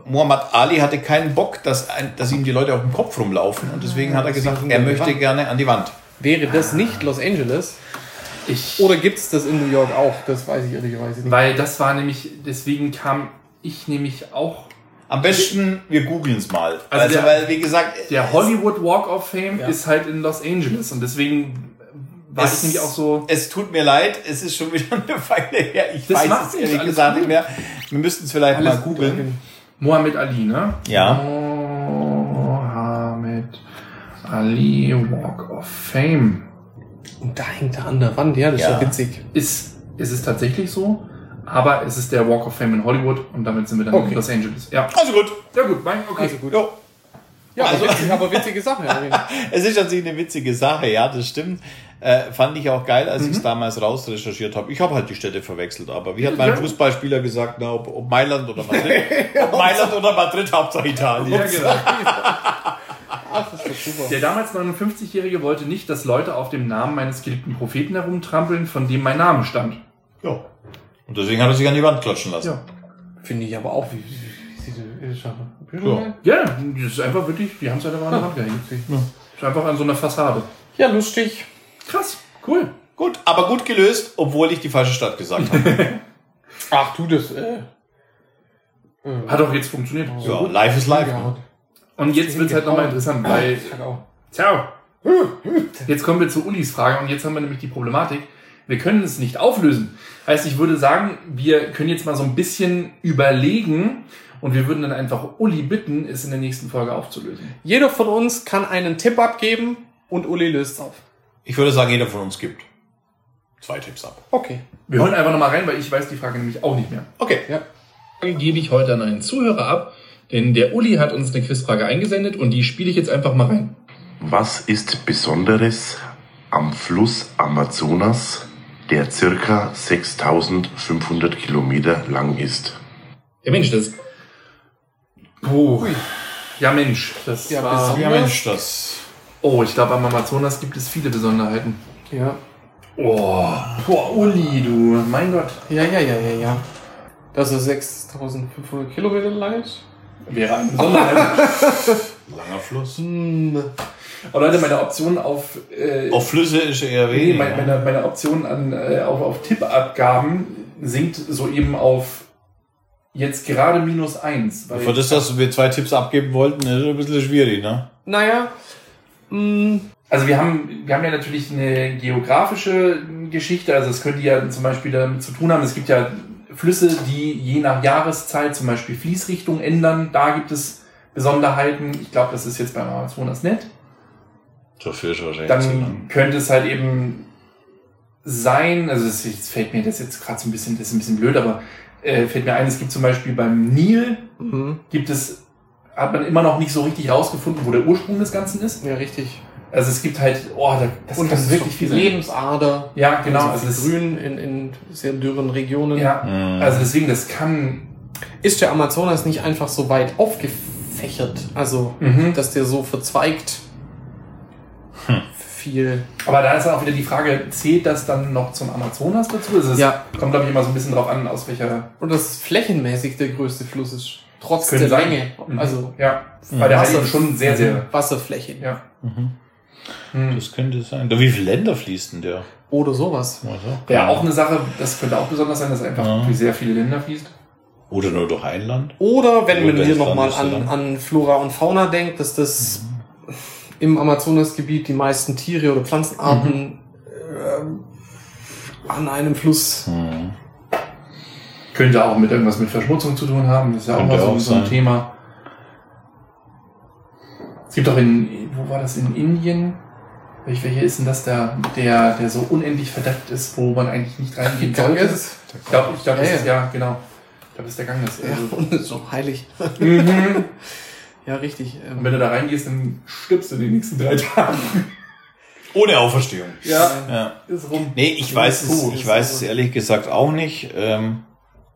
Muhammad Ali hatte keinen Bock, dass, ein, dass ihm die Leute auf dem Kopf rumlaufen. Und deswegen hat er gesagt, er möchte gerne an die Wand. Wäre das nicht Los Angeles? ich. Oder gibt's das in New York auch? Das weiß ich ehrlicherweise nicht. Weil das war nämlich, deswegen kam ich nämlich auch. Am besten, wir googeln es mal. Also Also, der- weil, wie gesagt, Der Hollywood Walk of Fame Ja. ist halt in Los Angeles und deswegen war Es- ich nämlich auch so. es tut mir leid, es ist schon wieder eine Weile her. Ich Das weiß es ehrlich alles gesagt gut. nicht mehr. Wir müssten es vielleicht mal gut, googeln. Mohammed Ali, ne? Ja. Mohammed Ali Walk of Fame. Und da hängt er an der Wand, ja, das ist Ja. ja witzig. Ist, ist es tatsächlich so? Aber es ist der Walk of Fame in Hollywood und damit sind wir dann Okay. in Los Angeles. Ja. Also gut. Ja gut, mein, okay. Also gut. Jo. Ja, Also- aber, witzig, aber witzige Sache, Alvin. Es ist an sich eine witzige Sache, ja, das stimmt. Äh, fand ich auch geil, als ich Mhm. es damals rausrecherchiert habe. Ich habe halt die Städte verwechselt, aber wie hat mein Ja. Fußballspieler gesagt, na, ob, ob Mailand oder Madrid? ob Mailand oder Madrid, Hauptsache Italien. Ja, genau. Ach, das ist doch super. Der damals 59-Jährige wollte nicht, dass Leute auf dem Namen meines geliebten Propheten herumtrampeln, von dem mein Name stand. Ja. Und deswegen hat er sich an die Wand klatschen lassen. Ja. Finde ich aber auch, wie, wie, wie schon- Ja. Ja, das ist einfach wirklich, die haben es halt an der Wand gehängt. Ist einfach an so einer Fassade. Ja, lustig. Krass, cool. Gut, aber gut gelöst, obwohl ich die falsche Stadt gesagt habe. Ach, du das, äh. Hat auch jetzt funktioniert. So ja, gut. life is life. Ne? Ja, Und jetzt wird es halt nochmal interessant, weil. Ciao. Jetzt kommen wir zu Ulis Frage und jetzt haben wir nämlich die Problematik. Wir können es nicht auflösen. Heißt, ich würde sagen, wir können jetzt mal so ein bisschen überlegen und wir würden dann einfach Uli bitten, es in der nächsten Folge aufzulösen. Jeder von uns kann einen Tipp abgeben und Uli löst auf. Ich würde sagen, jeder von uns gibt zwei Tipps ab. Okay. Wir holen einfach nochmal rein, weil ich weiß die Frage nämlich auch nicht mehr. Okay. Ja. Frage gebe ich heute an einen Zuhörer ab, denn der Uli hat uns eine Quizfrage eingesendet und die spiele ich jetzt einfach mal rein. Was ist Besonderes am Fluss Amazonas der circa 6500 Kilometer lang ist. Ja Mensch, das Puh. Ja, Mensch. Das Ja, war, Ja, Mensch, das. Oh, ich glaube, am Amazonas gibt es viele Besonderheiten. Ja. Oh, boah, Uli, du, mein Gott. Ja, ja, ja, ja, ja. Dass er 6500 Kilometer lang ist? Wäre eine Besonderheit. Langer Fluss. Hm. Aber Leute, meine Option auf, äh, Auf Flüsse ist eher nee, weniger. meine, meine, meine Option an, äh, auf, auf Tippabgaben sinkt soeben auf jetzt gerade minus eins. Für das, dass wir zwei Tipps abgeben wollten, ist ein bisschen schwierig, ne? Naja. Hm. Also wir haben, wir haben ja natürlich eine geografische Geschichte, also es könnte ja zum Beispiel damit zu tun haben, es gibt ja Flüsse, die je nach Jahreszeit zum Beispiel Fließrichtung ändern, da gibt es Besonderheiten. Ich glaube, das ist jetzt beim Amazonas nicht. Dafür ist wahrscheinlich Dann könnte es halt eben sein, also es fällt mir das jetzt gerade so ein bisschen, das ist ein bisschen blöd, aber äh, fällt mir ein, es gibt zum Beispiel beim Nil, Mhm. gibt es, hat man immer noch nicht so richtig rausgefunden, wo der Ursprung des Ganzen ist. Ja, richtig. Also es gibt halt, oh, da, das Und das ist wirklich viel sein. Lebensader. Ja, genau. Also Also das, Grün in, in sehr dürren Regionen. ja, Mhm. also deswegen, das kann. Ist der Amazonas nicht einfach so weit aufgefächert? Also, Mhm. dass der so verzweigt viel. Aber da ist dann auch wieder die Frage, zählt das dann noch zum Amazonas dazu? Also es Ja. kommt, glaube ich, immer so ein bisschen drauf an, aus welcher. Und das flächenmäßig der größte Fluss ist. Trotz der sein. Länge. Mhm. Also Ja, weil der hat Wasser- eben schon sehr, sehr. Wasserfläche. Ja. Mhm. Hm. Das könnte sein. Da, wie viele Länder fließt denn der? Oder sowas. Also, Ja, auch eine Sache, das könnte auch besonders sein, dass einfach Ja. durch sehr viele Länder fließt. Oder nur durch ein Land? Oder wenn Oder man hier nochmal an, an Flora und Fauna denkt, dass das im Amazonasgebiet die meisten Tiere oder Pflanzenarten ähm, an einem Fluss. Hm. Könnte auch mit irgendwas mit Verschmutzung zu tun haben. Das ist ja auch Könnte mal so, auch so ein. Thema. Es gibt auch in, wo war das, in Indien? Welch- Welcher ist denn das da, der, der so unendlich verdeckt ist, wo man eigentlich nicht reingehen? Ganges. Ich glaube, ich glaub, das Ja, ist, ja, genau. Ich glaube, das ist der Ganges. Ja, Also, und so heilig. mhm. Ja, richtig. Und Ähm, wenn du da reingehst, dann stirbst du die nächsten drei Tage. Ohne Auferstehung. Ja, Ja. ist rum. Nee, ich weiß es, ich weiß es ehrlich gesagt auch nicht. Ähm,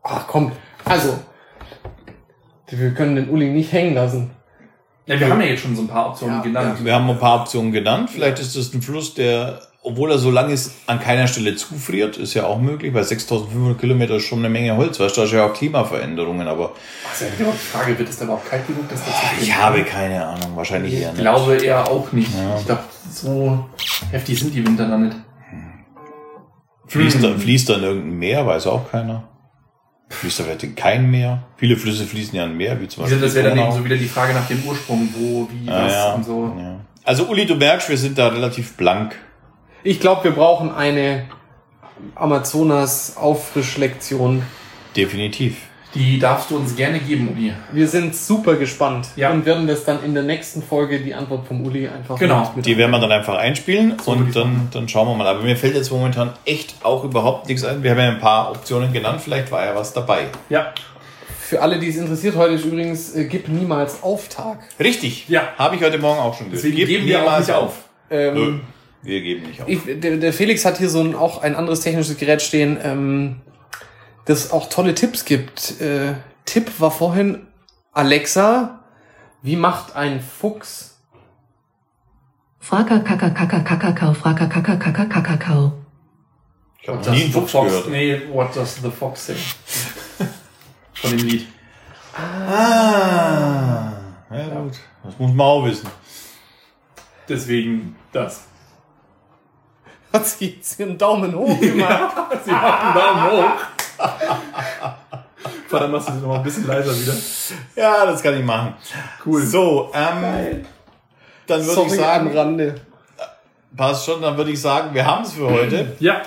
ach komm. Also, wir können den Uli nicht hängen lassen. Ja, wir haben ja jetzt schon so ein paar Optionen Ja, genannt. wir haben ein paar Optionen genannt. Vielleicht ist das ein Fluss, der, obwohl er so lang ist, an keiner Stelle zufriert. Ist ja auch möglich, weil 6500 Kilometer ist schon eine Menge Holz. Weißt du, da ist ja auch Klimaveränderungen, aber Ach, ist ja die Frage, wird es da überhaupt kalt genug, dass das zu ich habe keine Ahnung. Wahrscheinlich eher Ich nicht. glaube eher auch nicht. Ja. Ich glaube, so heftig sind die Winter dann nicht. Fließt, da, Hm. fließt da in irgendein Meer, weiß auch keiner. Fließt da vielleicht in kein Meer. Viele Flüsse fließen ja in Meer, wie zum Beispiel Das wäre dann eben so wieder die Frage nach dem Ursprung, wo, wie, Ah, was ja. und so. Ja. Also Uli, du merkst, wir sind da relativ blank. Ich glaube, wir brauchen eine Amazonas-Auffrischlektion. Definitiv. Die darfst du uns gerne geben, Uli. Wir sind super gespannt Ja. und werden das dann in der nächsten Folge die Antwort vom Uli einfach Genau. mit Die werden wir dann einfach einspielen So und dann, dann schauen wir mal. Aber mir fällt jetzt momentan echt auch überhaupt nichts ein. Wir haben ja ein paar Optionen genannt, vielleicht war ja was dabei. Ja. Für alle, die es interessiert, heute ist übrigens äh, Gib niemals Auftag. Richtig. Ja. Habe ich heute Morgen auch schon gehört. Deswegen Gib geben wir auch niemals nicht auf. Ähm, Nö, wir geben nicht auf. Ich, der, der Felix hat hier so ein, auch ein anderes technisches Gerät stehen, ähm, das auch tolle Tipps gibt. Äh, Tipp war vorhin, Alexa, wie macht ein Fuchs? Fraka kaka kaka kaka kau, fraka kaka kaka kaka kau. Ich habe nie does einen the Fuchs Fox, gehört. nee, what does the Fox say? Von dem Lied. Ah, ja gut. Das muss man auch wissen. Deswegen das. Hat sie jetzt ihren Daumen hoch gemacht? Sie macht einen Daumen hoch. Verdammt, machst du sie noch mal ein bisschen leiser wieder. Ja, das kann ich machen. Cool. So, ähm, dann würde ich sagen, am Rande. passt schon, dann würde ich sagen, wir haben es für heute. Ja.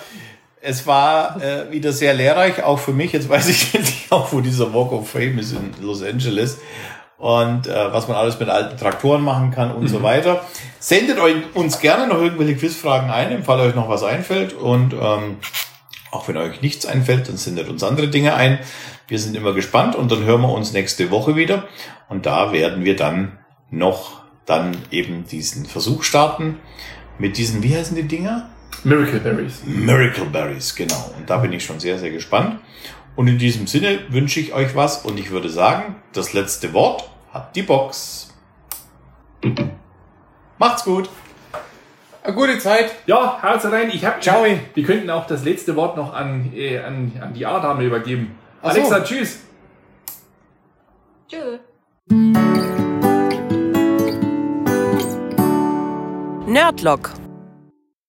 Es war äh, wieder sehr lehrreich, auch für mich. Jetzt weiß ich endlich auch, wo dieser Walk of Fame ist in Los Angeles. Und äh, was man alles mit alten Traktoren machen kann und so weiter. Sendet euch, uns gerne noch irgendwelche Quizfragen ein, im Fall euch noch was einfällt. Und ähm, auch wenn euch nichts einfällt, dann sendet uns andere Dinge ein. Wir sind immer gespannt und dann hören wir uns nächste Woche wieder. Und da werden wir dann noch dann eben diesen Versuch starten mit diesen, wie heißen die Dinger? Miracle Berries. Miracle Berries, genau. Und da bin ich schon sehr, sehr gespannt. Und in diesem Sinne wünsche ich euch was und ich würde sagen, das letzte Wort hat die Box. Macht's gut. Eine gute Zeit. Ja, Herz rein. Ich hab, Ciao. Wir könnten auch das letzte Wort noch an, äh, an, an die A-Dame übergeben. Ach so. Alexa, tschüss. Tschö. Nerdlock,